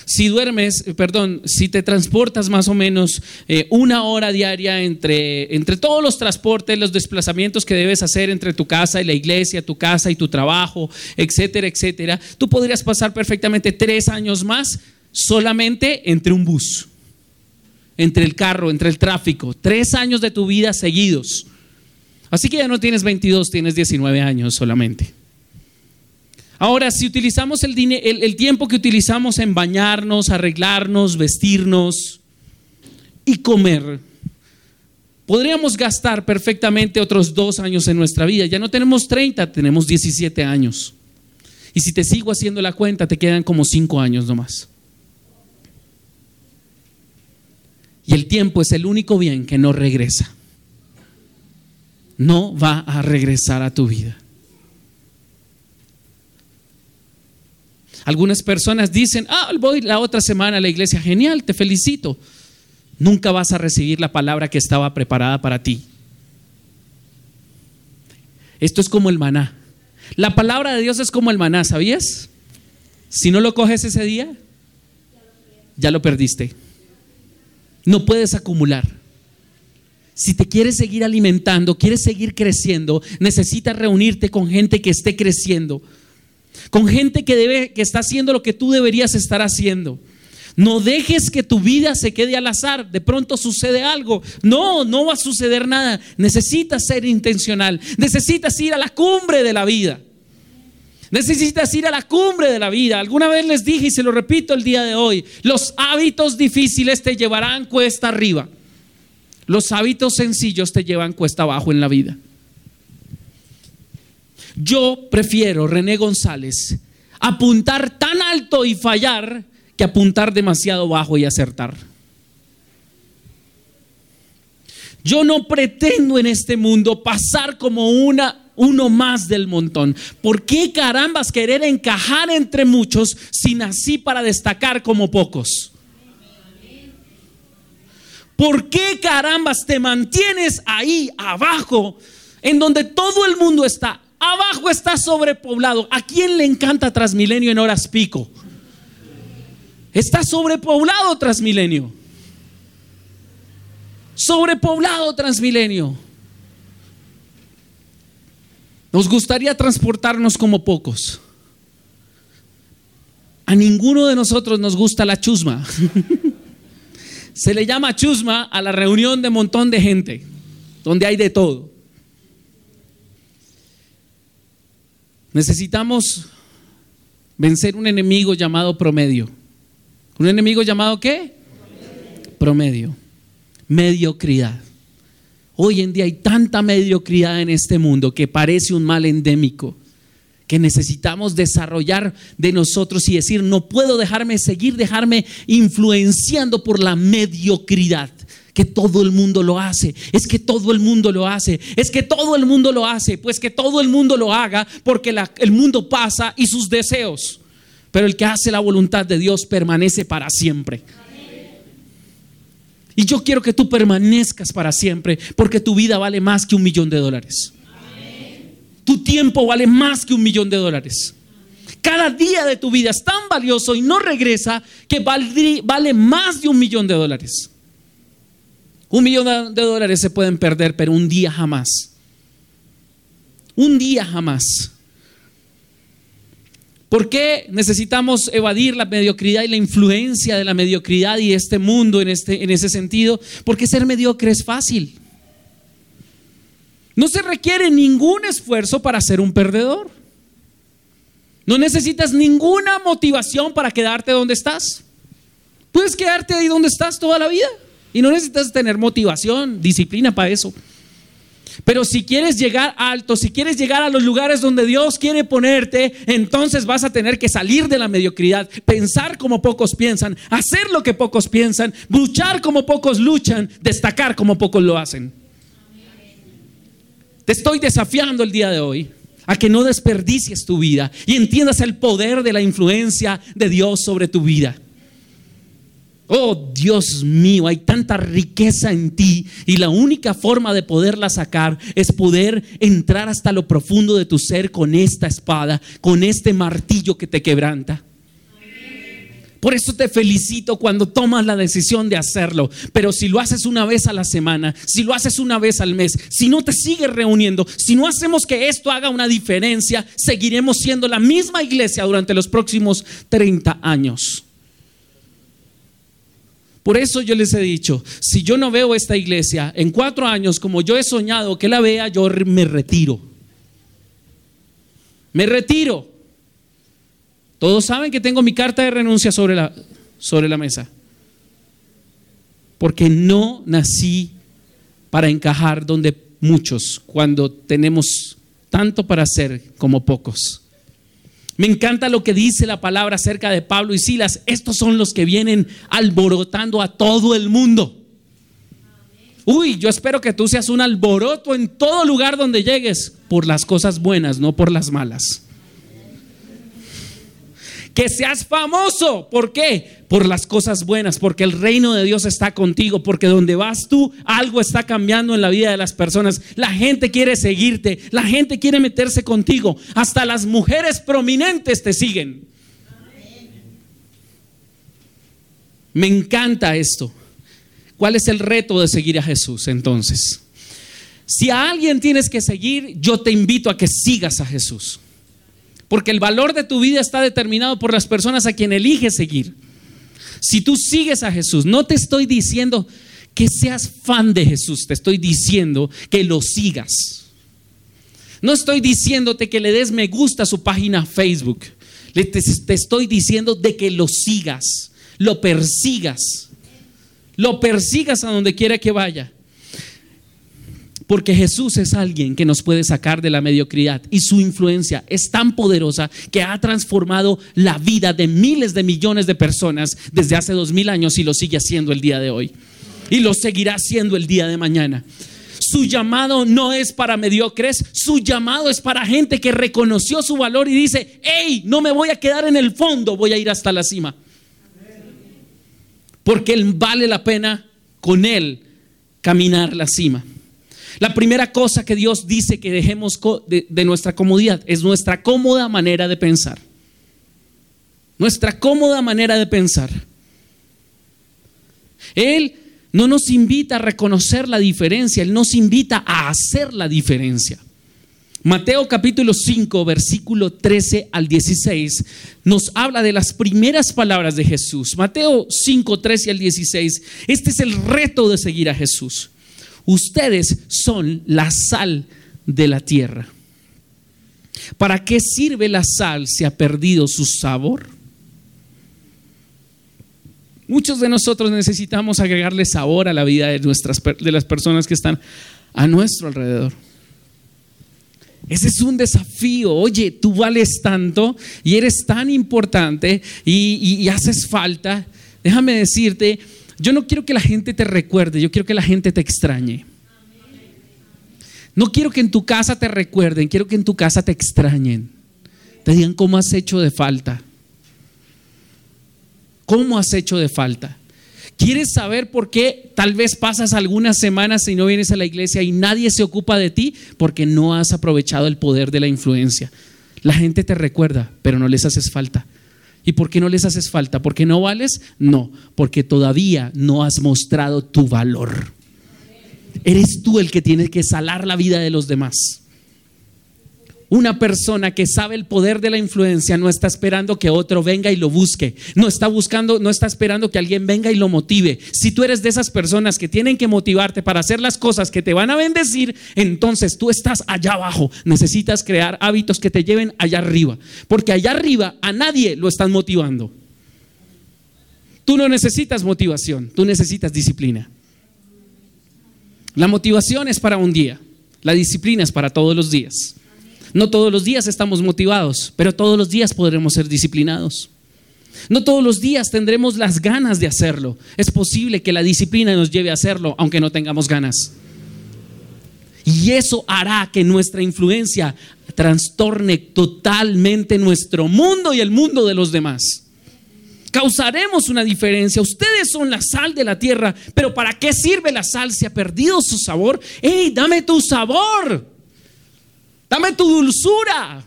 S1: Si duermes, eh, perdón, si te transportas más o menos eh, una hora diaria entre, entre todos los transportes, los desplazamientos que debes hacer entre tu casa y la iglesia, tu casa y tu trabajo, etcétera, etcétera, tú podrías pasar perfectamente tres años más solamente entre un bus, entre el carro, entre el tráfico, tres años de tu vida seguidos. Así que ya no tienes 22, tienes 19 años solamente. Ahora, si utilizamos el, tiempo que utilizamos en bañarnos, arreglarnos, vestirnos y comer, podríamos gastar perfectamente otros dos años en nuestra vida. Ya no tenemos 30, tenemos 17 años. Y si te sigo haciendo la cuenta, te quedan como cinco años nomás. Y el tiempo es el único bien que no regresa. No va a regresar a tu vida. Algunas personas dicen, ah, voy la otra semana a la iglesia, genial, te felicito. Nunca vas a recibir la palabra que estaba preparada para ti. Esto es como el maná. La palabra de Dios es como el maná, ¿sabías? Si no lo coges ese día, ya lo perdiste. No puedes acumular. Si te quieres seguir alimentando, quieres seguir creciendo, necesitas reunirte con gente que esté creciendo con gente que, debe, que está haciendo lo que tú deberías estar haciendo. No dejes que tu vida se quede al azar. De pronto sucede algo. No, no va a suceder nada. Necesitas ser intencional. Necesitas ir a la cumbre de la vida. Necesitas ir a la cumbre de la vida. Alguna vez les dije y se lo repito el día de hoy. Los hábitos difíciles te llevarán cuesta arriba. Los hábitos sencillos te llevan cuesta abajo en la vida. Yo prefiero, René González, apuntar tan alto y fallar que apuntar demasiado bajo y acertar. Yo no pretendo en este mundo pasar como una uno más del montón. ¿Por qué carambas querer encajar entre muchos sin así para destacar como pocos? ¿Por qué carambas te mantienes ahí abajo en donde todo el mundo está? Abajo está sobrepoblado. ¿A quién le encanta Transmilenio en horas pico? Está sobrepoblado Transmilenio. Sobrepoblado Transmilenio. Nos gustaría transportarnos como pocos. A ninguno de nosotros nos gusta la chusma. Se le llama chusma a la reunión de montón de gente, donde hay de todo. Necesitamos vencer un enemigo llamado promedio. ¿Un enemigo llamado qué? Promedio. Mediocridad. Hoy en día hay tanta mediocridad en este mundo que parece un mal endémico que necesitamos desarrollar de nosotros y decir, no puedo dejarme seguir, dejarme influenciando por la mediocridad que todo el mundo lo hace, es que todo el mundo lo hace, es que todo el mundo lo hace, pues que todo el mundo lo haga porque el mundo pasa y sus deseos. Pero el que hace la voluntad de Dios permanece para siempre. Y yo quiero que tú permanezcas para siempre porque tu vida vale más que un millón de dólares. Tu tiempo vale más que un millón de dólares. Cada día de tu vida es tan valioso y no regresa que vale más de un millón de dólares. Un millón de dólares se pueden perder, pero un día jamás. Un día jamás. ¿Por qué necesitamos evadir la mediocridad y la influencia de la mediocridad y este mundo en, este, en ese sentido? Porque ser mediocre es fácil. No se requiere ningún esfuerzo para ser un perdedor. No necesitas ninguna motivación para quedarte donde estás. Puedes quedarte ahí donde estás toda la vida. Y no necesitas tener motivación, disciplina para eso. Pero si quieres llegar alto, si quieres llegar a los lugares donde Dios quiere ponerte, entonces vas a tener que salir de la mediocridad, pensar como pocos piensan, hacer lo que pocos piensan, luchar como pocos luchan, destacar como pocos lo hacen. Te estoy desafiando el día de hoy a que no desperdicies tu vida y entiendas el poder de la influencia de Dios sobre tu vida. Oh Dios mío, hay tanta riqueza en ti y la única forma de poderla sacar es poder entrar hasta lo profundo de tu ser con esta espada, con este martillo que te quebranta. Por eso te felicito cuando tomas la decisión de hacerlo. Pero si lo haces una vez a la semana, si lo haces una vez al mes, si no te sigues reuniendo, si no hacemos que esto haga una diferencia, seguiremos siendo la misma iglesia durante los próximos 30 años. Por eso yo les he dicho, si yo no veo esta iglesia en cuatro años como yo he soñado que la vea, yo me retiro. Me retiro. Todos saben que tengo mi carta de renuncia sobre la, sobre la mesa. Porque no nací para encajar donde muchos, cuando tenemos tanto para hacer como pocos. Me encanta lo que dice la palabra acerca de Pablo y Silas. Estos son los que vienen alborotando a todo el mundo. Uy, yo espero que tú seas un alboroto en todo lugar donde llegues por las cosas buenas, no por las malas que seas famoso. ¿Por qué? Por las cosas buenas, porque el reino de Dios está contigo, porque donde vas tú, algo está cambiando en la vida de las personas. La gente quiere seguirte, la gente quiere meterse contigo, hasta las mujeres prominentes te siguen. Me encanta esto. ¿Cuál es el reto de seguir a Jesús entonces? Si a alguien tienes que seguir, yo te invito a que sigas a Jesús. Porque el valor de tu vida está determinado por las personas a quien eliges seguir. Si tú sigues a Jesús, no te estoy diciendo que seas fan de Jesús, te estoy diciendo que lo sigas. No estoy diciéndote que le des me gusta a su página Facebook. Te, estoy diciendo de que lo sigas, lo persigas, lo persigas a donde quiera que vaya. Porque Jesús es alguien que nos puede sacar de la mediocridad y su influencia es tan poderosa que ha transformado la vida de miles de millones de personas desde hace dos mil años y lo sigue haciendo el día de hoy. Y lo seguirá haciendo el día de mañana. Su llamado no es para mediocres, su llamado es para gente que reconoció su valor y dice, hey, no me voy a quedar en el fondo, voy a ir hasta la cima. Porque vale la pena con él caminar la cima. La primera cosa que Dios dice que dejemos de, nuestra comodidad es nuestra cómoda manera de pensar. Nuestra cómoda manera de pensar. Él no nos invita a reconocer la diferencia, Él nos invita a hacer la diferencia. Mateo capítulo 5, versículo 13 al 16, nos habla de las primeras palabras de Jesús. Mateo 5, 13 al 16, este es el reto de seguir a Jesús. Ustedes son la sal de la tierra. ¿Para qué sirve la sal si ha perdido su sabor? Muchos de nosotros necesitamos agregarle sabor a la vida de, nuestras, de las personas que están a nuestro alrededor. Ese es un desafío. Oye, tú vales tanto y eres tan importante y haces falta. Déjame decirte yo no quiero que la gente te recuerde, yo quiero que la gente te extrañe. No quiero que en tu casa te recuerden, quiero que en tu casa te extrañen. Te digan cómo has hecho de falta. ¿Cómo has hecho de falta? ¿Quieres saber por qué tal vez pasas algunas semanas y no vienes a la iglesia y nadie se ocupa de ti? Porque no has aprovechado el poder de la influencia. La gente te recuerda, pero no les haces falta. ¿Y por qué no les haces falta? ¿Porque no vales? No, porque todavía no has mostrado tu valor. Eres tú el que tiene que salar la vida de los demás. Una persona que sabe el poder de la influencia no está esperando que otro venga y lo busque. No está buscando, no está esperando que alguien venga y lo motive. Si tú eres de esas personas que tienen que motivarte para hacer las cosas que te van a bendecir, entonces tú estás allá abajo. Necesitas crear hábitos que te lleven allá arriba. Porque allá arriba a nadie lo están motivando. Tú no necesitas motivación, tú necesitas disciplina. La motivación es para un día, la disciplina es para todos los días. No todos los días estamos motivados, pero todos los días podremos ser disciplinados. No todos los días tendremos las ganas de hacerlo. Es posible que la disciplina nos lleve a hacerlo, aunque no tengamos ganas. Y eso hará que nuestra influencia trastorne totalmente nuestro mundo y el mundo de los demás. Causaremos una diferencia. Ustedes son la sal de la tierra, pero ¿para qué sirve la sal si ha perdido su sabor? ¡Ey, dame tu sabor! Dame tu dulzura.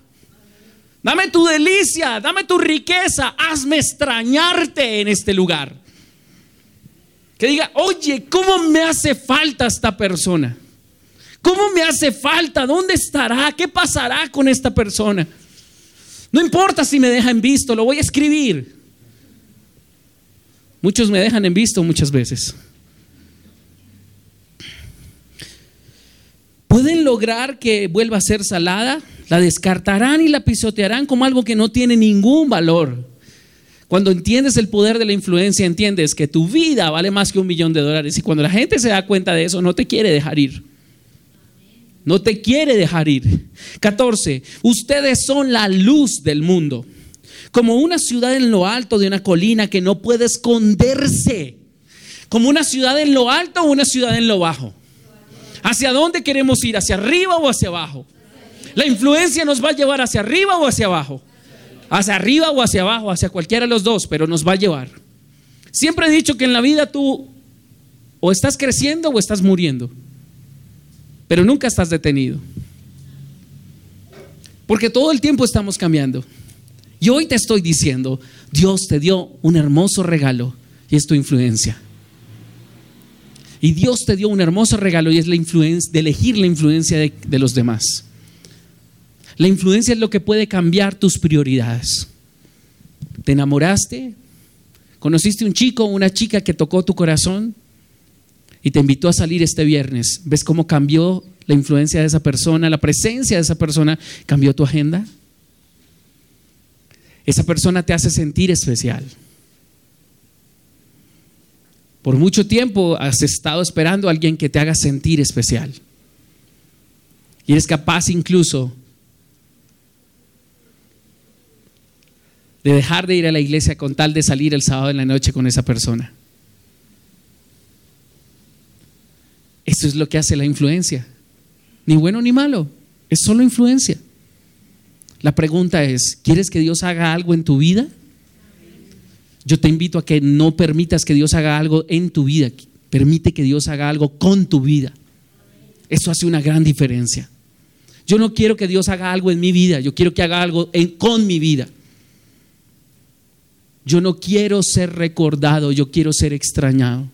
S1: Dame tu delicia, dame tu riqueza, hazme extrañarte en este lugar. Que diga, oye, ¿cómo me hace falta esta persona? ¿Cómo me hace falta? ¿Dónde estará? ¿Qué pasará con esta persona? No importa si me deja en visto, lo voy a escribir. Muchos me dejan en visto muchas veces. ¿Pueden lograr que vuelva a ser salada? La descartarán y la pisotearán como algo que no tiene ningún valor. Cuando entiendes el poder de la influencia, entiendes que tu vida vale más que un millón de dólares. Y cuando la gente se da cuenta de eso, no te quiere dejar ir. No te quiere dejar ir. 14. Ustedes son la luz del mundo. Como una ciudad en lo alto de una colina que no puede esconderse. Como una ciudad en lo alto o una ciudad en lo bajo. ¿Hacia dónde queremos ir? ¿Hacia arriba o hacia abajo? La influencia nos va a llevar hacia arriba o hacia abajo. Hacia arriba o hacia abajo, hacia cualquiera de los dos, pero nos va a llevar. Siempre he dicho que en la vida tú o estás creciendo o estás muriendo, pero nunca estás detenido. Porque todo el tiempo estamos cambiando. Y hoy te estoy diciendo, Dios te dio un hermoso regalo y es tu influencia. Y Dios te dio un hermoso regalo y es la influencia de elegir la influencia de, los demás. La influencia es lo que puede cambiar tus prioridades. ¿Te enamoraste? ¿Conociste un chico o una chica que tocó tu corazón y te invitó a salir este viernes? ¿Ves cómo cambió la influencia de esa persona, la presencia de esa persona cambió tu agenda? Esa persona te hace sentir especial. Por mucho tiempo has estado esperando a alguien que te haga sentir especial. Y eres capaz incluso de dejar de ir a la iglesia con tal de salir el sábado en la noche con esa persona. Eso es lo que hace la influencia. Ni bueno ni malo, es solo influencia. La pregunta es, ¿quieres que Dios haga algo en tu vida? Yo te invito a que no permitas que Dios haga algo en tu vida, permite que Dios haga algo con tu vida. Eso hace una gran diferencia. Yo no quiero que Dios haga algo en mi vida, yo quiero que haga algo con mi vida. Yo no quiero ser recordado, yo quiero ser extrañado.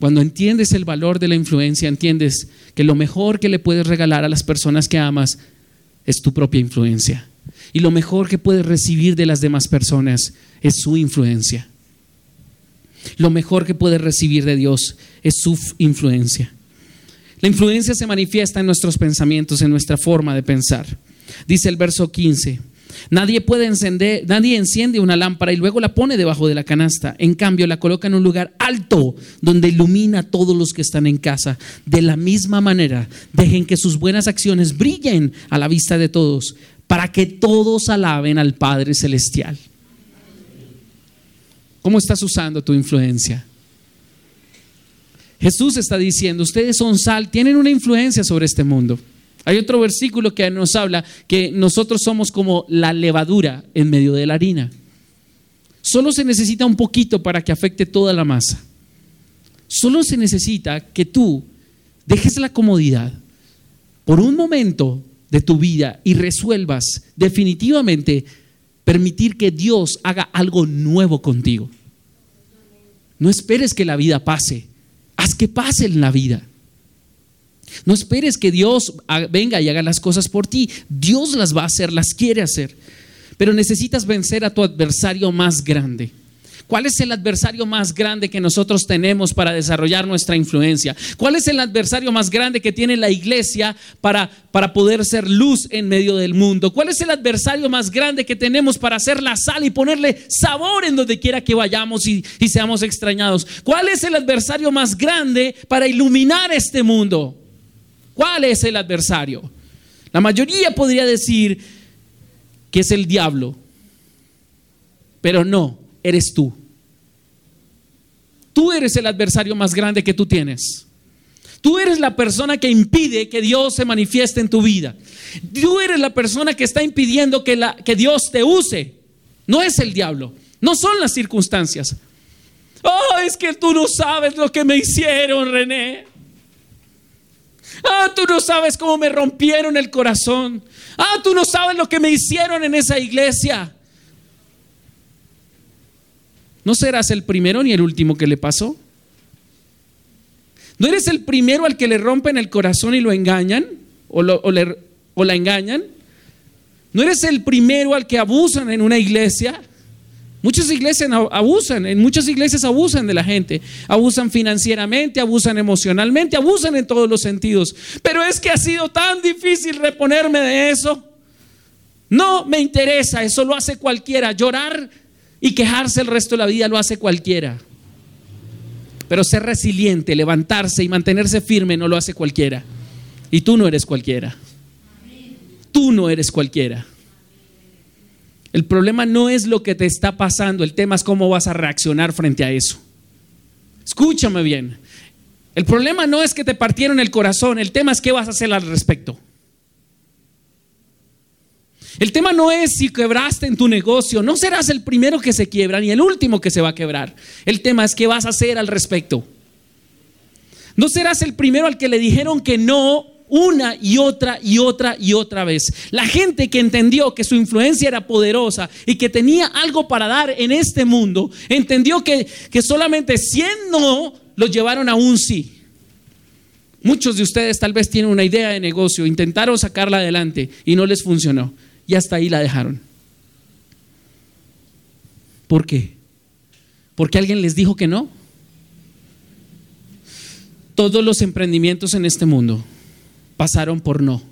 S1: Cuando entiendes el valor de la influencia, entiendes que lo mejor que le puedes regalar a las personas que amas es tu propia influencia. Y lo mejor que puedes recibir de las demás personas es su influencia. Lo mejor que puedes recibir de Dios es su influencia. La influencia se manifiesta en nuestros pensamientos, en nuestra forma de pensar. Dice el verso 15. Nadie puede encender, nadie enciende una lámpara y luego la pone debajo de la canasta. En cambio, la coloca en un lugar alto donde ilumina a todos los que están en casa. De la misma manera, dejen que sus buenas acciones brillen a la vista de todos para que todos alaben al Padre Celestial. ¿Cómo estás usando tu influencia? Jesús está diciendo, ustedes son sal, tienen una influencia sobre este mundo. Hay otro versículo que nos habla que nosotros somos como la levadura en medio de la harina. Solo se necesita un poquito para que afecte toda la masa. Solo se necesita que tú dejes la comodidad por un momento de tu vida y resuelvas definitivamente permitir que Dios haga algo nuevo contigo. No esperes que la vida pase, haz que pase en la vida. No esperes que Dios venga y haga las cosas por ti. Dios las va a hacer, las quiere hacer. Pero necesitas vencer a tu adversario más grande. ¿Cuál es el adversario más grande que nosotros tenemos para desarrollar nuestra influencia? ¿Cuál es el adversario más grande que tiene la iglesia para, para poder ser luz en medio del mundo? ¿Cuál es el adversario más grande que tenemos para hacer la sal y ponerle sabor en donde quiera que vayamos y, y seamos extrañados? ¿Cuál es el adversario más grande para iluminar este mundo? ¿Cuál es el adversario? La mayoría podría decir que es el diablo, pero no, eres tú. Tú eres el adversario más grande que tú tienes. Tú eres la persona que impide que Dios se manifieste en tu vida. Tú eres la persona que está impidiendo que, la, que Dios te use. No es el diablo, no son las circunstancias. Oh, es que tú no sabes lo que me hicieron, René. Ah, tú no sabes cómo me rompieron el corazón. Ah, tú no sabes lo que me hicieron en esa iglesia. No serás el primero ni el último que le pasó. ¿No eres el primero al que le rompen el corazón y lo engañan? ¿O, la engañan? ¿No eres el primero al que abusan en una iglesia? Muchas iglesias abusan, en muchas iglesias abusan de la gente, abusan financieramente, abusan emocionalmente, abusan en todos los sentidos. Pero es que ha sido tan difícil reponerme de eso. No me interesa, eso lo hace cualquiera. Llorar y quejarse el resto de la vida lo hace cualquiera. Pero ser resiliente, levantarse y mantenerse firme no lo hace cualquiera. Y tú no eres cualquiera. Tú no eres cualquiera. El problema no es lo que te está pasando, el tema es cómo vas a reaccionar frente a eso. Escúchame bien. El problema no es que te partieron el corazón, el tema es qué vas a hacer al respecto. El tema no es si quebraste en tu negocio, no serás el primero que se quiebra ni el último que se va a quebrar. El tema es qué vas a hacer al respecto. No serás el primero al que le dijeron que no una y otra y otra y otra vez. La gente que entendió que su influencia era poderosa y que tenía algo para dar en este mundo, entendió que, que solamente 100 no los llevaron a un sí. Muchos de ustedes tal vez tienen una idea de negocio, intentaron sacarla adelante y no les funcionó. Y hasta ahí la dejaron. ¿Por qué? ¿Porque alguien les dijo que no? Todos los emprendimientos en este mundo pasaron por no,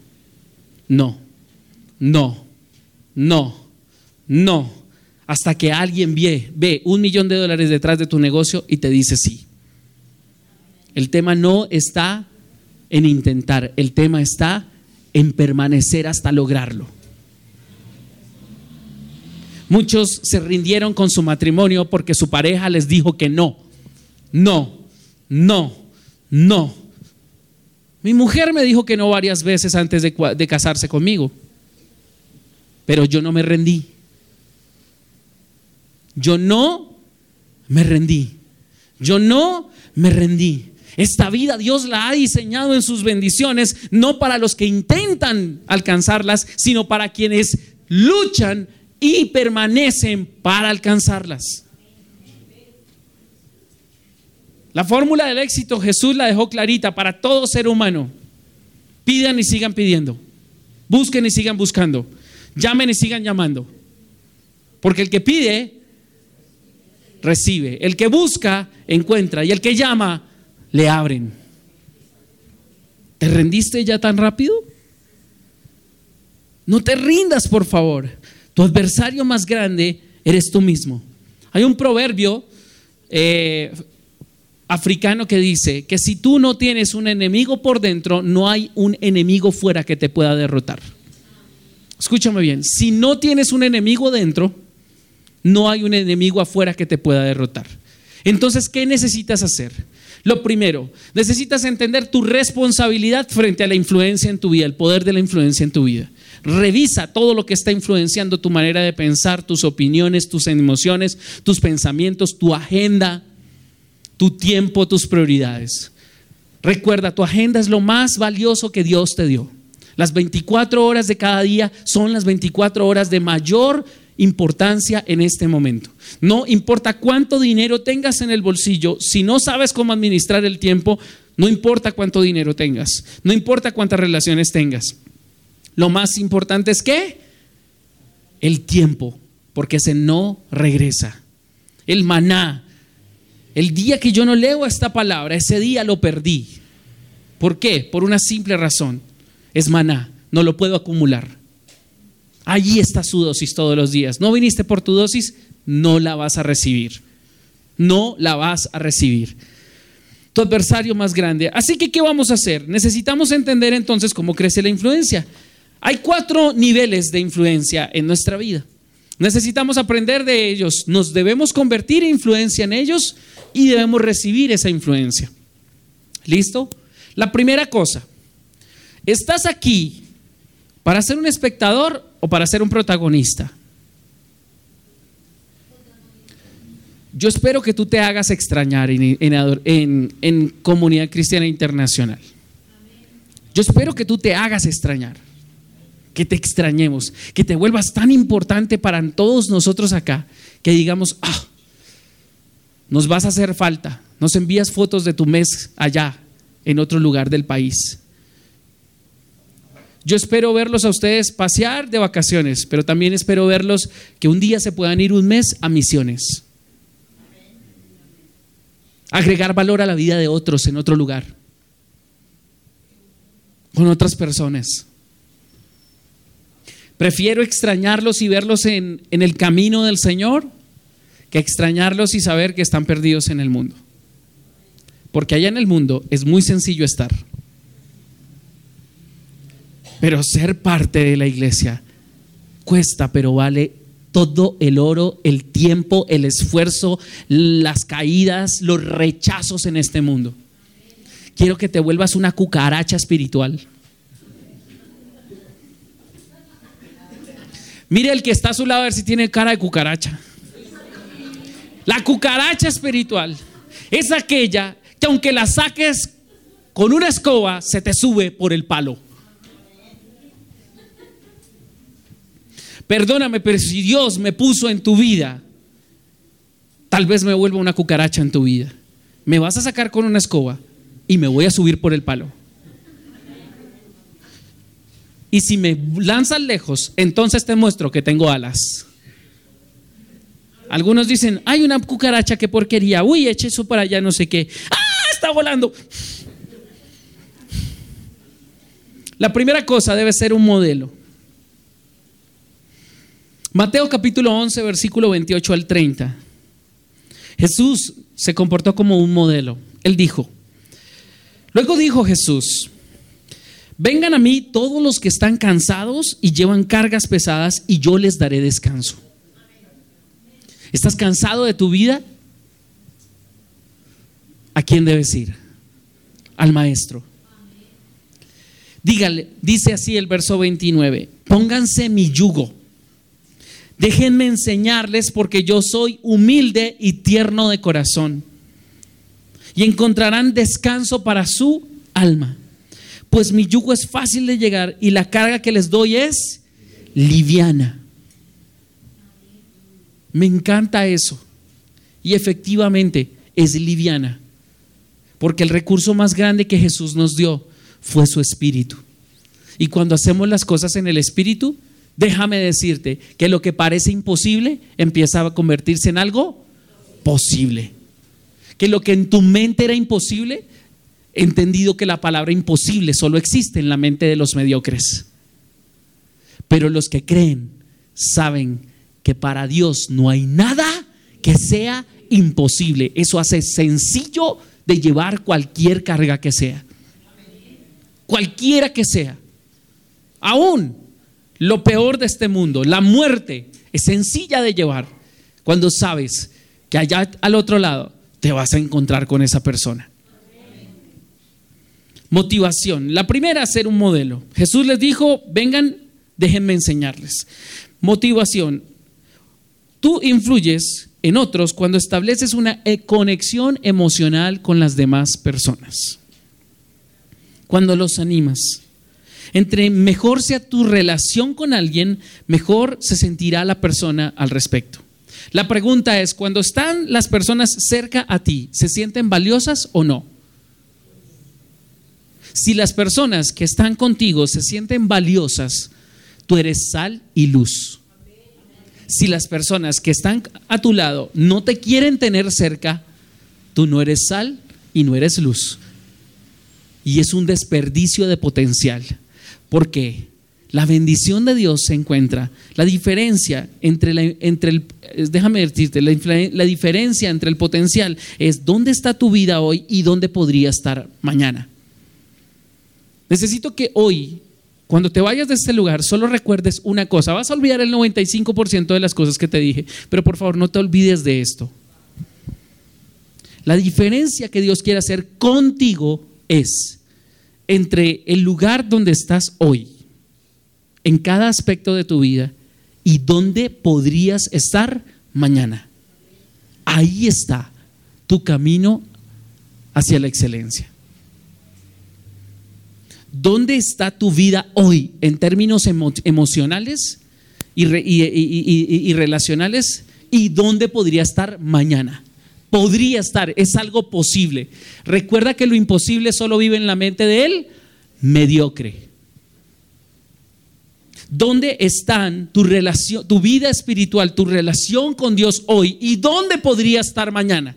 S1: no, no, no, no, hasta que alguien ve, ve un millón de dólares detrás de tu negocio y te dice sí. El tema no está en intentar, el tema está en permanecer hasta lograrlo. Muchos se rindieron con su matrimonio porque su pareja les dijo que no, no, no, no. Mi mujer me dijo que no varias veces antes de, casarse conmigo, pero yo no me rendí. Yo no me rendí. Yo no me rendí. Esta vida Dios la ha diseñado en sus bendiciones, no para los que intentan alcanzarlas, sino para quienes luchan y permanecen para alcanzarlas. La fórmula del éxito Jesús la dejó clarita para todo ser humano. Pidan y sigan pidiendo. Busquen y sigan buscando. Llamen y sigan llamando. Porque el que pide, recibe. El que busca, encuentra. Y el que llama, le abren. ¿Te rendiste ya tan rápido? No te rindas, por favor. Tu adversario más grande eres tú mismo. Hay un proverbio eh, africano que dice que si tú no tienes un enemigo por dentro, no hay un enemigo fuera que te pueda derrotar. Escúchame bien, si no tienes un enemigo dentro, no hay un enemigo afuera que te pueda derrotar. Entonces, ¿qué necesitas hacer? Lo primero, necesitas entender tu responsabilidad frente a la influencia en tu vida, el poder de la influencia en tu vida. Revisa todo lo que está influenciando tu manera de pensar, tus opiniones, tus emociones, tus pensamientos, tu agenda tu tiempo, tus prioridades. Recuerda, tu agenda es lo más valioso que Dios te dio. Las 24 horas de cada día son las 24 horas de mayor importancia en este momento. No importa cuánto dinero tengas en el bolsillo, si no sabes cómo administrar el tiempo, no importa cuánto dinero tengas, no importa cuántas relaciones tengas. Lo más importante es que el tiempo, porque ese no regresa. El maná, el día que yo no leo esta palabra, ese día lo perdí. ¿Por qué? Por una simple razón. Es maná, no lo puedo acumular. Allí está su dosis todos los días. No viniste por tu dosis, no la vas a recibir. No la vas a recibir. Tu adversario más grande. Así que, ¿qué vamos a hacer? Necesitamos entender entonces cómo crece la influencia. Hay cuatro niveles de influencia en nuestra vida. Necesitamos aprender de ellos. Nos debemos convertir en influencia en ellos y debemos recibir esa influencia. ¿Listo? La primera cosa, ¿estás aquí para ser un espectador o para ser un protagonista? Yo espero que tú te hagas extrañar en, comunidad cristiana internacional. Yo espero que tú te hagas extrañar, que te extrañemos, que te vuelvas tan importante para todos nosotros acá, que digamos, ah, nos vas a hacer falta, nos envías fotos de tu mes allá, en otro lugar del país. Yo espero verlos a ustedes pasear de vacaciones, pero también espero verlos que un día se puedan ir un mes a misiones. Agregar valor a la vida de otros en otro lugar, con otras personas. Prefiero extrañarlos y verlos en, en el camino del Señor que extrañarlos y saber que están perdidos en el mundo. Porque allá en el mundo es muy sencillo estar. Pero ser parte de la iglesia cuesta, pero vale todo el oro, el tiempo, el esfuerzo, las caídas, los rechazos en este mundo. Quiero que te vuelvas una cucaracha espiritual. Mire el que está a su lado a ver si tiene cara de cucaracha. La cucaracha espiritual es aquella que aunque la saques con una escoba, se te sube por el palo. Perdóname, pero si Dios me puso en tu vida, tal vez me vuelva una cucaracha en tu vida. Me vas a sacar con una escoba y me voy a subir por el palo. Y si me lanzas lejos, entonces te muestro que tengo alas. Algunos dicen, hay una cucaracha, qué porquería. Uy, eche eso para allá, no sé qué. ¡Ah! Está volando. La primera cosa debe ser un modelo. Mateo capítulo 11, versículo 28 al 30. Jesús se comportó como un modelo. Él dijo, luego dijo Jesús, vengan a mí todos los que están cansados y llevan cargas pesadas y yo les daré descanso. ¿Estás cansado de tu vida? ¿A quién debes ir? Al maestro. Dígale, dice así el verso 29, pónganse mi yugo Déjenme enseñarles porque yo soy humilde y tierno de corazón. Y encontrarán descanso para su alma. Pues mi yugo es fácil de llegar y la carga que les doy es liviana. Me encanta eso. Y efectivamente es liviana. Porque el recurso más grande que Jesús nos dio fue su espíritu. Y cuando hacemos las cosas en el espíritu, déjame decirte que lo que parece imposible empieza a convertirse en algo posible. Que lo que en tu mente era imposible, entendido que la palabra imposible solo existe en la mente de los mediocres. Pero los que creen saben que para Dios no hay nada que sea imposible. Eso hace sencillo de llevar cualquier carga que sea. Cualquiera que sea. Aún lo peor de este mundo, la muerte, es sencilla de llevar cuando sabes que allá al otro lado te vas a encontrar con esa persona. Motivación. La primera, ser un modelo. Jesús les dijo, vengan, déjenme enseñarles. Motivación. Tú influyes en otros cuando estableces una e-, conexión emocional con las demás personas. Cuando los animas. Entre mejor sea tu relación con alguien, mejor se sentirá la persona al respecto. La pregunta es, cuando están las personas cerca a ti, ¿se sienten valiosas o no? Si las personas que están contigo se sienten valiosas, tú eres sal y luz. Si las personas que están a tu lado no te quieren tener cerca, tú no eres sal y no eres luz. Y es un desperdicio de potencial. Porque la bendición de Dios se encuentra. La diferencia entre, la, entre el, déjame decirte, la diferencia entre el potencial es dónde está tu vida hoy y dónde podría estar mañana. Necesito que hoy, cuando te vayas de este lugar, solo recuerdes una cosa. Vas a olvidar el 95% de las cosas que te dije, pero por favor no te olvides de esto. La diferencia que Dios quiere hacer contigo es entre el lugar donde estás hoy, en cada aspecto de tu vida, y dónde podrías estar mañana. Ahí está tu camino hacia la excelencia. ¿Dónde está tu vida hoy en términos emocionales y, relacionales? ¿Y dónde podría estar mañana? Podría estar, es algo posible. Recuerda que lo imposible solo vive en la mente de él mediocre. ¿Dónde están tu relación, tu vida espiritual, tu relación con Dios hoy y dónde podría estar mañana?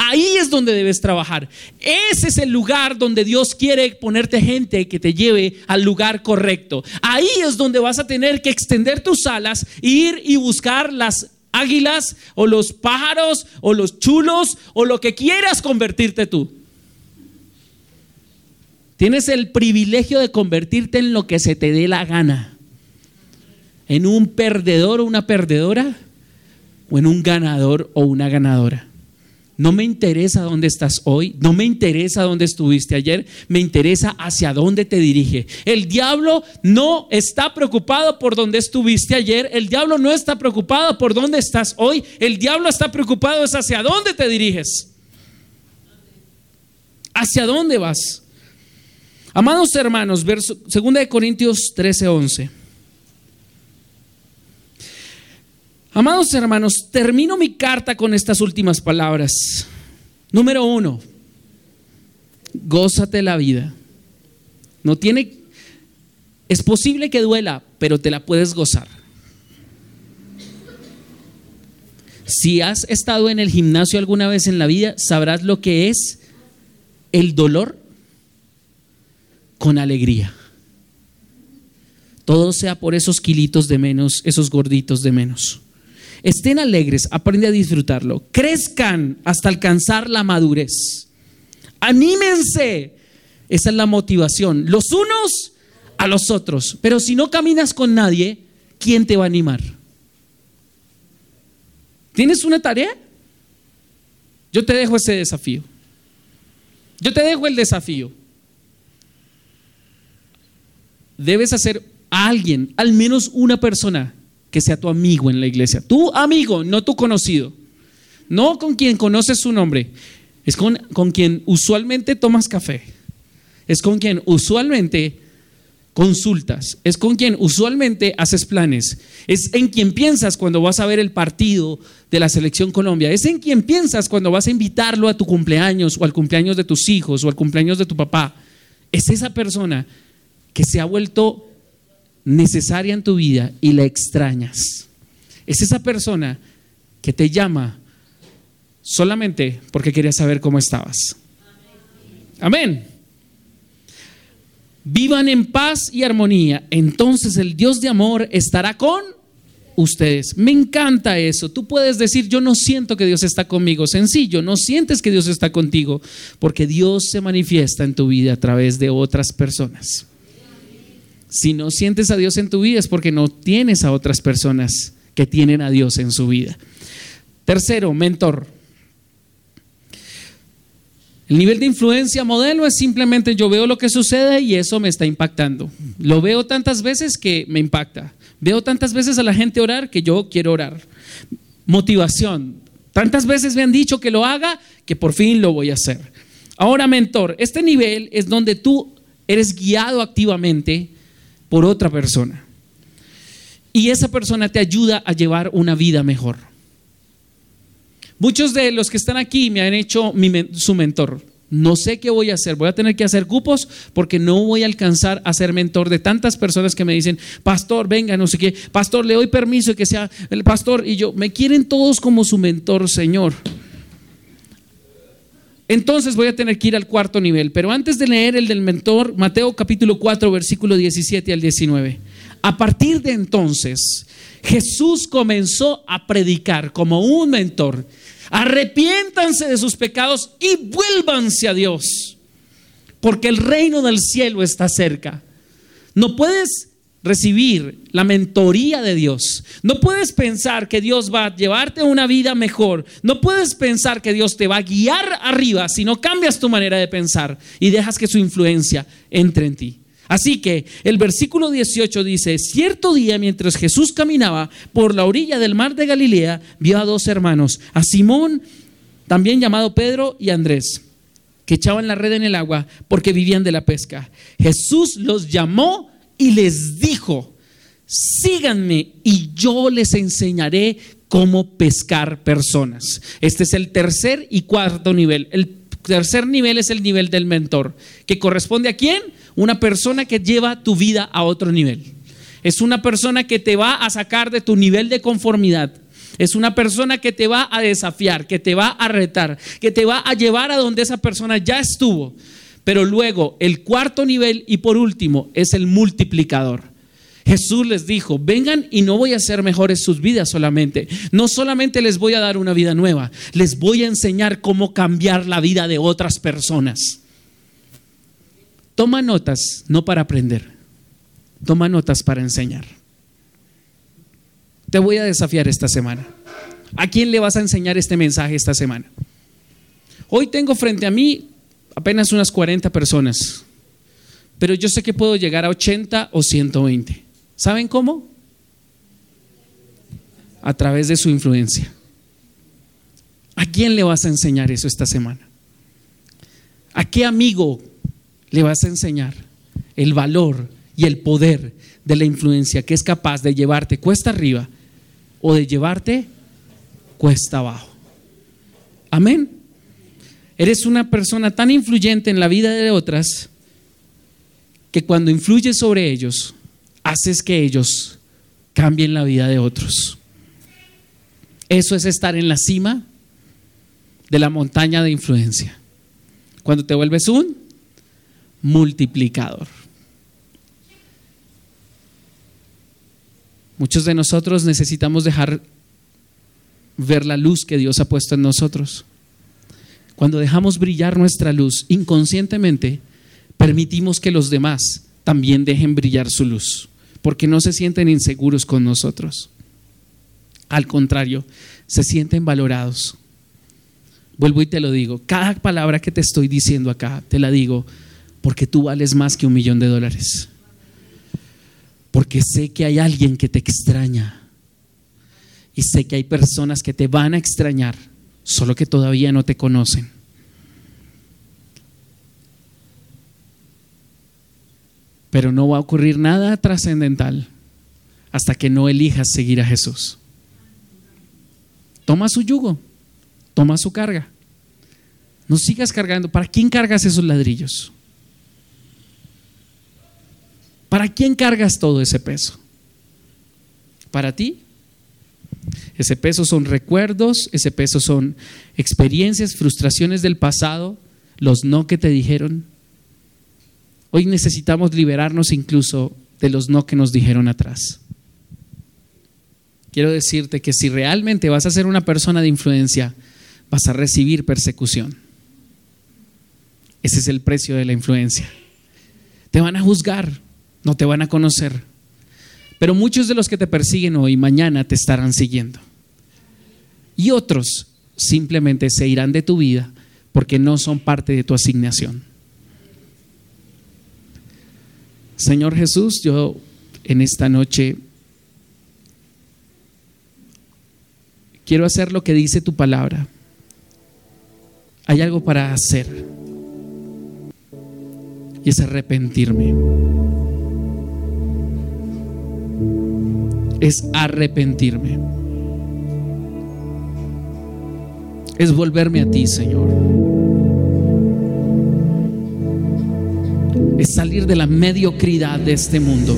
S1: Ahí es donde debes trabajar. Ese es el lugar donde Dios quiere ponerte gente que te lleve al lugar correcto. Ahí es donde vas a tener que extender tus alas, ir y buscar las águilas o los pájaros o los chulos o lo que quieras convertirte tú. Tienes el privilegio de convertirte en lo que se te dé la gana. En un perdedor o una perdedora o en un ganador o una ganadora. No me interesa dónde estás hoy, no me interesa dónde estuviste ayer, me interesa hacia dónde te dirige. El diablo no está preocupado por dónde estuviste ayer, el diablo no está preocupado por dónde estás hoy, el diablo está preocupado es hacia dónde te diriges. ¿Hacia dónde vas? Amados hermanos, verso 2 de Corintios 13, 11. Amados hermanos, termino mi carta con estas últimas palabras. Número uno, gózate la vida. No tiene, es posible que duela, pero te la puedes gozar. Si has estado en el gimnasio alguna vez en la vida, sabrás lo que es el dolor con alegría. Todo sea por esos kilitos de menos, esos gorditos de menos. Estén alegres, aprende a disfrutarlo. Crezcan hasta alcanzar la madurez. Anímense. Esa es la motivación. Los unos a los otros. Pero si no caminas con nadie, ¿quién te va a animar? ¿Tienes una tarea? Yo te dejo ese desafío. Yo te dejo el desafío. Debes hacer a alguien, al menos una persona, que sea tu amigo en la iglesia. Tu amigo, no tu conocido. No con quien conoces su nombre. Es con, con quien usualmente tomas café. Es con quien usualmente consultas. Es con quien usualmente haces planes. Es en quien piensas cuando vas a ver el partido de la selección Colombia. Es en quien piensas cuando vas a invitarlo a tu cumpleaños o al cumpleaños de tus hijos o al cumpleaños de tu papá. Es esa persona que se ha vuelto necesaria en tu vida y la extrañas. Es esa persona que te llama solamente porque quería saber cómo estabas. Amén. Vivan en paz y armonía. Entonces el Dios de amor estará con ustedes. Me encanta eso. Tú puedes decir, yo no siento que Dios está conmigo. Sencillo, no sientes que Dios está contigo porque Dios se manifiesta en tu vida a través de otras personas. Si no sientes a Dios en tu vida es porque no tienes a otras personas que tienen a Dios en su vida. Tercero, mentor. El nivel de influencia modelo es simplemente yo veo lo que sucede y eso me está impactando. Lo veo tantas veces que me impacta. Veo tantas veces a la gente orar que yo quiero orar. Motivación. Tantas veces me han dicho que lo haga que por fin lo voy a hacer. Ahora, mentor, este nivel es donde tú eres guiado activamente por otra persona. Y esa persona te ayuda a llevar una vida mejor. Muchos de los que están aquí me han hecho su mentor. No sé qué voy a hacer. Voy a tener que hacer cupos porque no voy a alcanzar a ser mentor de tantas personas que me dicen, pastor, venga, no sé qué, pastor, le doy permiso de que sea el pastor. Y yo, me quieren todos como su mentor, Señor. Entonces voy a tener que ir al cuarto nivel, pero antes de leer el del mentor, Mateo capítulo 4, versículo 17 al 19. A partir de entonces, Jesús comenzó a predicar como un mentor. Arrepiéntanse de sus pecados y vuélvanse a Dios, porque el reino del cielo está cerca. No puedes recibir la mentoría de Dios. No puedes pensar que Dios va a llevarte a una vida mejor. No puedes pensar que Dios te va a guiar arriba si no cambias tu manera de pensar y dejas que su influencia entre en ti. Así que el versículo 18 dice, cierto día mientras Jesús caminaba por la orilla del mar de Galilea, vio a dos hermanos, a Simón, también llamado Pedro, y Andrés que echaban la red en el agua porque vivían de la pesca. Jesús los llamó y les dijo, síganme y yo les enseñaré cómo pescar personas. Este es el tercer y cuarto nivel. El tercer nivel es el nivel del mentor, que corresponde a quién? Una persona que lleva tu vida a otro nivel. Es una persona que te va a sacar de tu nivel de conformidad. Es una persona que te va a desafiar, que te va a retar, que te va a llevar a donde esa persona ya estuvo. Pero luego, el cuarto nivel y por último es el multiplicador. Jesús les dijo, vengan y no voy a hacer mejores sus vidas solamente. No solamente les voy a dar una vida nueva, les voy a enseñar cómo cambiar la vida de otras personas. Toma notas, no para aprender, toma notas para enseñar. Te voy a desafiar esta semana. ¿A quién le vas a enseñar este mensaje esta semana? Hoy tengo frente a mí apenas unas 40 personas, pero yo sé que puedo llegar a 80 o 120. ¿Saben cómo? A través de su influencia. ¿A quién le vas a enseñar eso esta semana? ¿A qué amigo le vas a enseñar el valor y el poder de la influencia que es capaz de llevarte cuesta arriba o de llevarte cuesta abajo? Amén. Eres una persona tan influyente en la vida de otras que cuando influyes sobre ellos, haces que ellos cambien la vida de otros. Eso es estar en la cima de la montaña de influencia. Cuando te vuelves un multiplicador. Muchos de nosotros necesitamos dejar ver la luz que Dios ha puesto en nosotros. Cuando dejamos brillar nuestra luz inconscientemente, permitimos que los demás también dejen brillar su luz porque no se sienten inseguros con nosotros. Al contrario, se sienten valorados. Vuelvo y te lo digo, cada palabra que te estoy diciendo acá, te la digo porque tú vales más que un millón de dólares. Porque sé que hay alguien que te extraña. Y sé que hay personas que te van a extrañar, solo que todavía no te conocen. Pero no va a ocurrir nada trascendental hasta que no elijas seguir a Jesús. Toma su yugo, toma su carga. No sigas cargando. ¿Para quién cargas esos ladrillos? ¿Para quién cargas todo ese peso? ¿Para ti? Ese peso son recuerdos, ese peso son experiencias, frustraciones del pasado, los no que te dijeron, Hoy necesitamos liberarnos incluso de los no que nos dijeron atrás. Quiero decirte que si realmente vas a ser una persona de influencia, vas a recibir persecución. Ese es el precio de la influencia. Te van a juzgar, no te van a conocer. Pero muchos de los que te persiguen hoy, mañana te estarán siguiendo. Y otros simplemente se irán de tu vida porque no son parte de tu asignación. Señor Jesús, yo en esta noche quiero hacer lo que dice tu palabra. Hay algo para hacer. Y es arrepentirme. Es arrepentirme. Es volverme a ti, Señor. es salir de la mediocridad de este mundo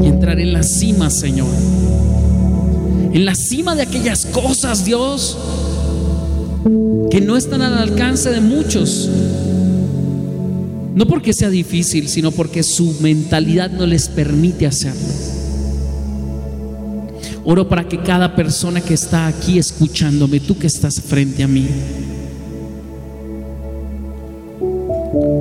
S1: y entrar en la cima, Señor. En la cima de aquellas cosas, Dios, que no están al alcance de muchos. No porque sea difícil, sino porque su mentalidad no les permite hacerlo. Oro para que cada persona que está aquí escuchándome, tú que estás frente a mí,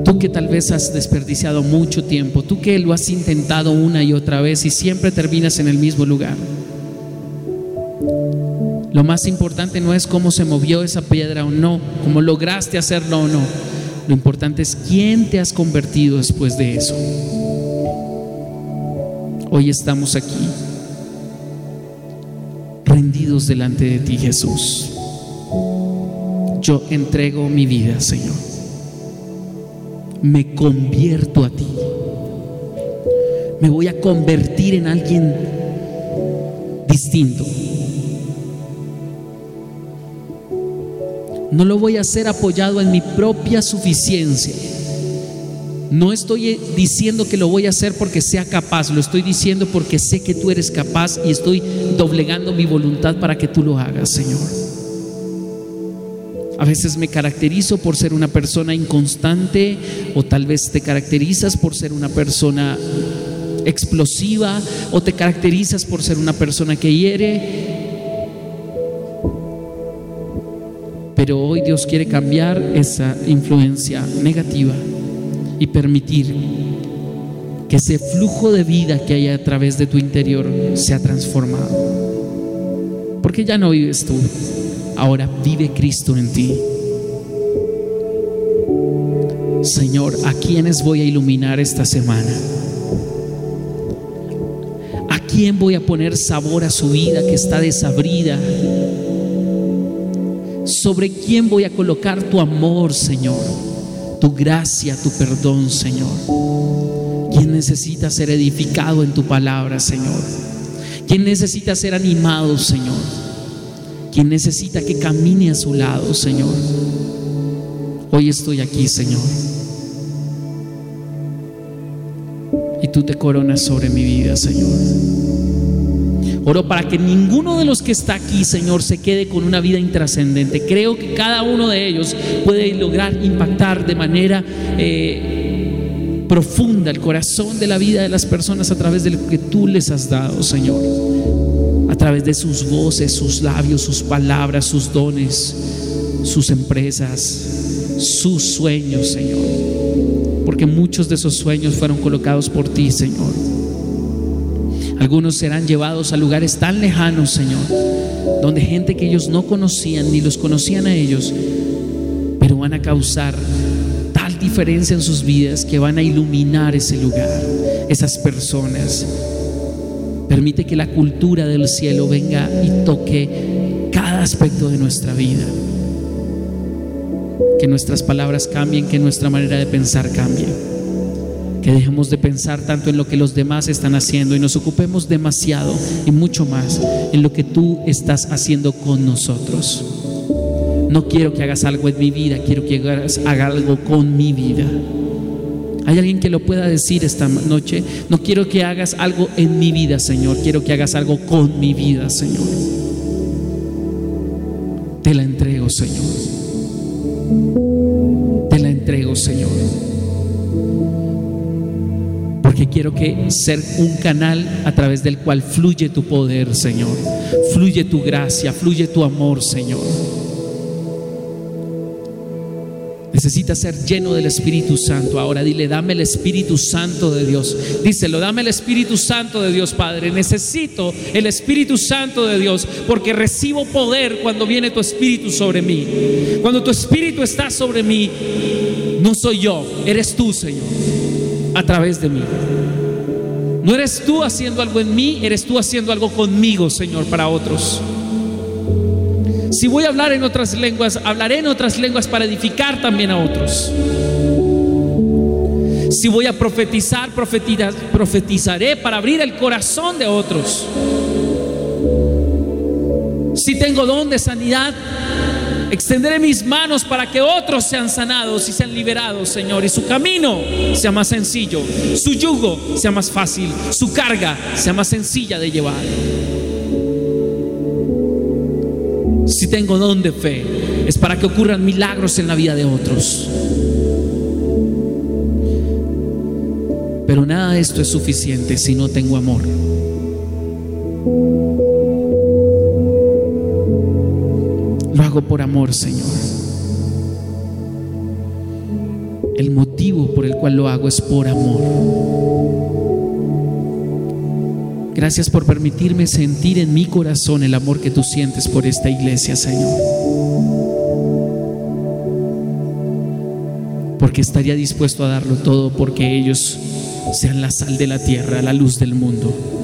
S1: Tú que tal vez has desperdiciado mucho tiempo, tú que lo has intentado una y otra vez y siempre terminas en el mismo lugar. Lo más importante no es cómo se movió esa piedra o no, cómo lograste hacerlo o no. Lo importante es quién te has convertido después de eso. Hoy estamos aquí, rendidos delante de ti, Jesús. yo entrego mi vida, Señor. Me convierto a ti. Me voy a convertir en alguien distinto. No lo voy a hacer apoyado en mi propia suficiencia. No estoy diciendo que lo voy a hacer porque sea capaz, lo estoy diciendo porque sé que tú eres capaz y estoy doblegando mi voluntad para que tú lo hagas, Señor. A veces me caracterizo por ser una persona inconstante o tal vez te caracterizas por ser una persona explosiva o te caracterizas por ser una persona que hiere. Pero hoy Dios quiere cambiar esa influencia negativa y permitir que ese flujo de vida que hay a través de tu interior sea transformado. Porque ya no vives tú, ahora vive Cristo en ti. Señor, ¿a quiénes voy a iluminar esta semana? ¿A quién voy a poner sabor a su vida que está desabrida? ¿Sobre quién voy a colocar tu amor, Señor? tu gracia, tu perdón, Señor. ¿Quién necesita ser edificado en tu palabra, Señor? ¿Quién necesita ser animado, Señor? ¿Quién necesita que camine a su lado, Señor? Hoy estoy aquí, Señor. Y tú te coronas sobre mi vida, Señor. Oro para que ninguno de los que está aquí, Señor, se quede con una vida intrascendente. Creo que cada uno de ellos puede lograr impactar de manera eh, profunda el corazón de la vida de las personas a través de lo que tú les has dado, Señor. A través de sus voces, sus labios, sus palabras, sus dones, sus empresas, sus sueños, Señor. Porque muchos de esos sueños fueron colocados por ti, Señor. Algunos serán llevados a lugares tan lejanos, Señor, donde gente que ellos no conocían ni los conocían a ellos, pero van a causar tal diferencia en sus vidas que van a iluminar ese lugar, esas personas. Permite que la cultura del cielo venga y toque cada aspecto de nuestra vida. Que nuestras palabras cambien, que nuestra manera de pensar cambie que dejemos de pensar tanto en lo que los demás están haciendo y nos ocupemos demasiado y mucho más en lo que tú estás haciendo con nosotros. No quiero que hagas algo en mi vida, quiero que hagas, algo con mi vida. ¿Hay alguien que lo pueda decir esta noche? No quiero que hagas algo en mi vida, Señor, quiero que hagas algo con mi vida, Señor. Te la entrego, Señor. Quiero que ser un canal a través del cual fluye tu poder, Señor. Fluye tu gracia, fluye tu amor, Señor. Necesitas ser lleno del Espíritu Santo. Ahora dile, dame el Espíritu Santo de Dios. Díselo, dame el Espíritu Santo de Dios, Padre. Necesito el Espíritu Santo de Dios porque recibo poder cuando viene tu Espíritu sobre mí. Cuando tu Espíritu está sobre mí, no soy yo, eres tú, Señor a través de mí. No eres tú haciendo algo en mí, eres tú haciendo algo conmigo, Señor, para otros. Si voy a hablar en otras lenguas, hablaré en otras lenguas para edificar también a otros. Si voy a profetizar, profetizaré para abrir el corazón de otros. Si tengo don de sanidad, Extenderé mis manos para que otros sean sanados y sean liberados, Señor, y su camino sea más sencillo, su yugo sea más fácil, su carga sea más sencilla de llevar. Si tengo don de fe, es para que ocurran milagros en la vida de otros. Pero nada de esto es suficiente si no tengo amor. Hago por amor, Señor. El motivo por el cual lo hago es por amor. Gracias por permitirme sentir en mi corazón el amor que tú sientes por esta iglesia, Señor. Porque estaría dispuesto a darlo todo porque ellos sean la sal de la tierra, la luz del mundo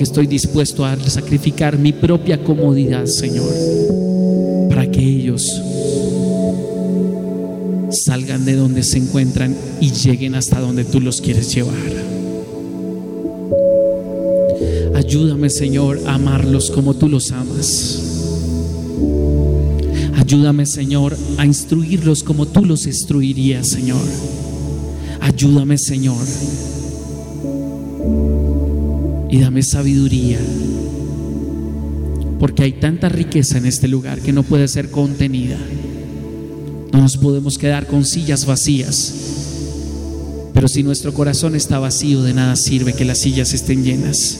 S1: porque estoy dispuesto a sacrificar mi propia comodidad, Señor, para que ellos salgan de donde se encuentran y lleguen hasta donde tú los quieres llevar. Ayúdame, Señor, a amarlos como tú los amas. Ayúdame, Señor, a instruirlos como tú los instruirías, Señor. Ayúdame, Señor. Y dame sabiduría. Porque hay tanta riqueza en este lugar que no puede ser contenida. No nos podemos quedar con sillas vacías. Pero si nuestro corazón está vacío, de nada sirve que las sillas estén llenas.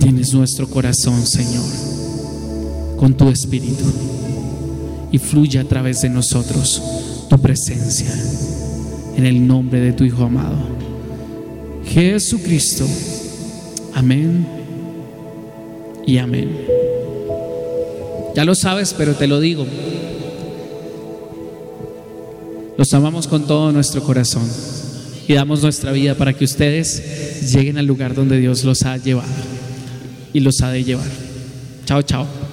S1: Tienes nuestro corazón, Señor, con tu espíritu. Y fluye a través de nosotros tu presencia. En el nombre de tu Hijo amado. Jesucristo. Amén. Y amén. Ya lo sabes, pero te lo digo. Los amamos con todo nuestro corazón y damos nuestra vida para que ustedes lleguen al lugar donde Dios los ha llevado y los ha de llevar. Chao, chao.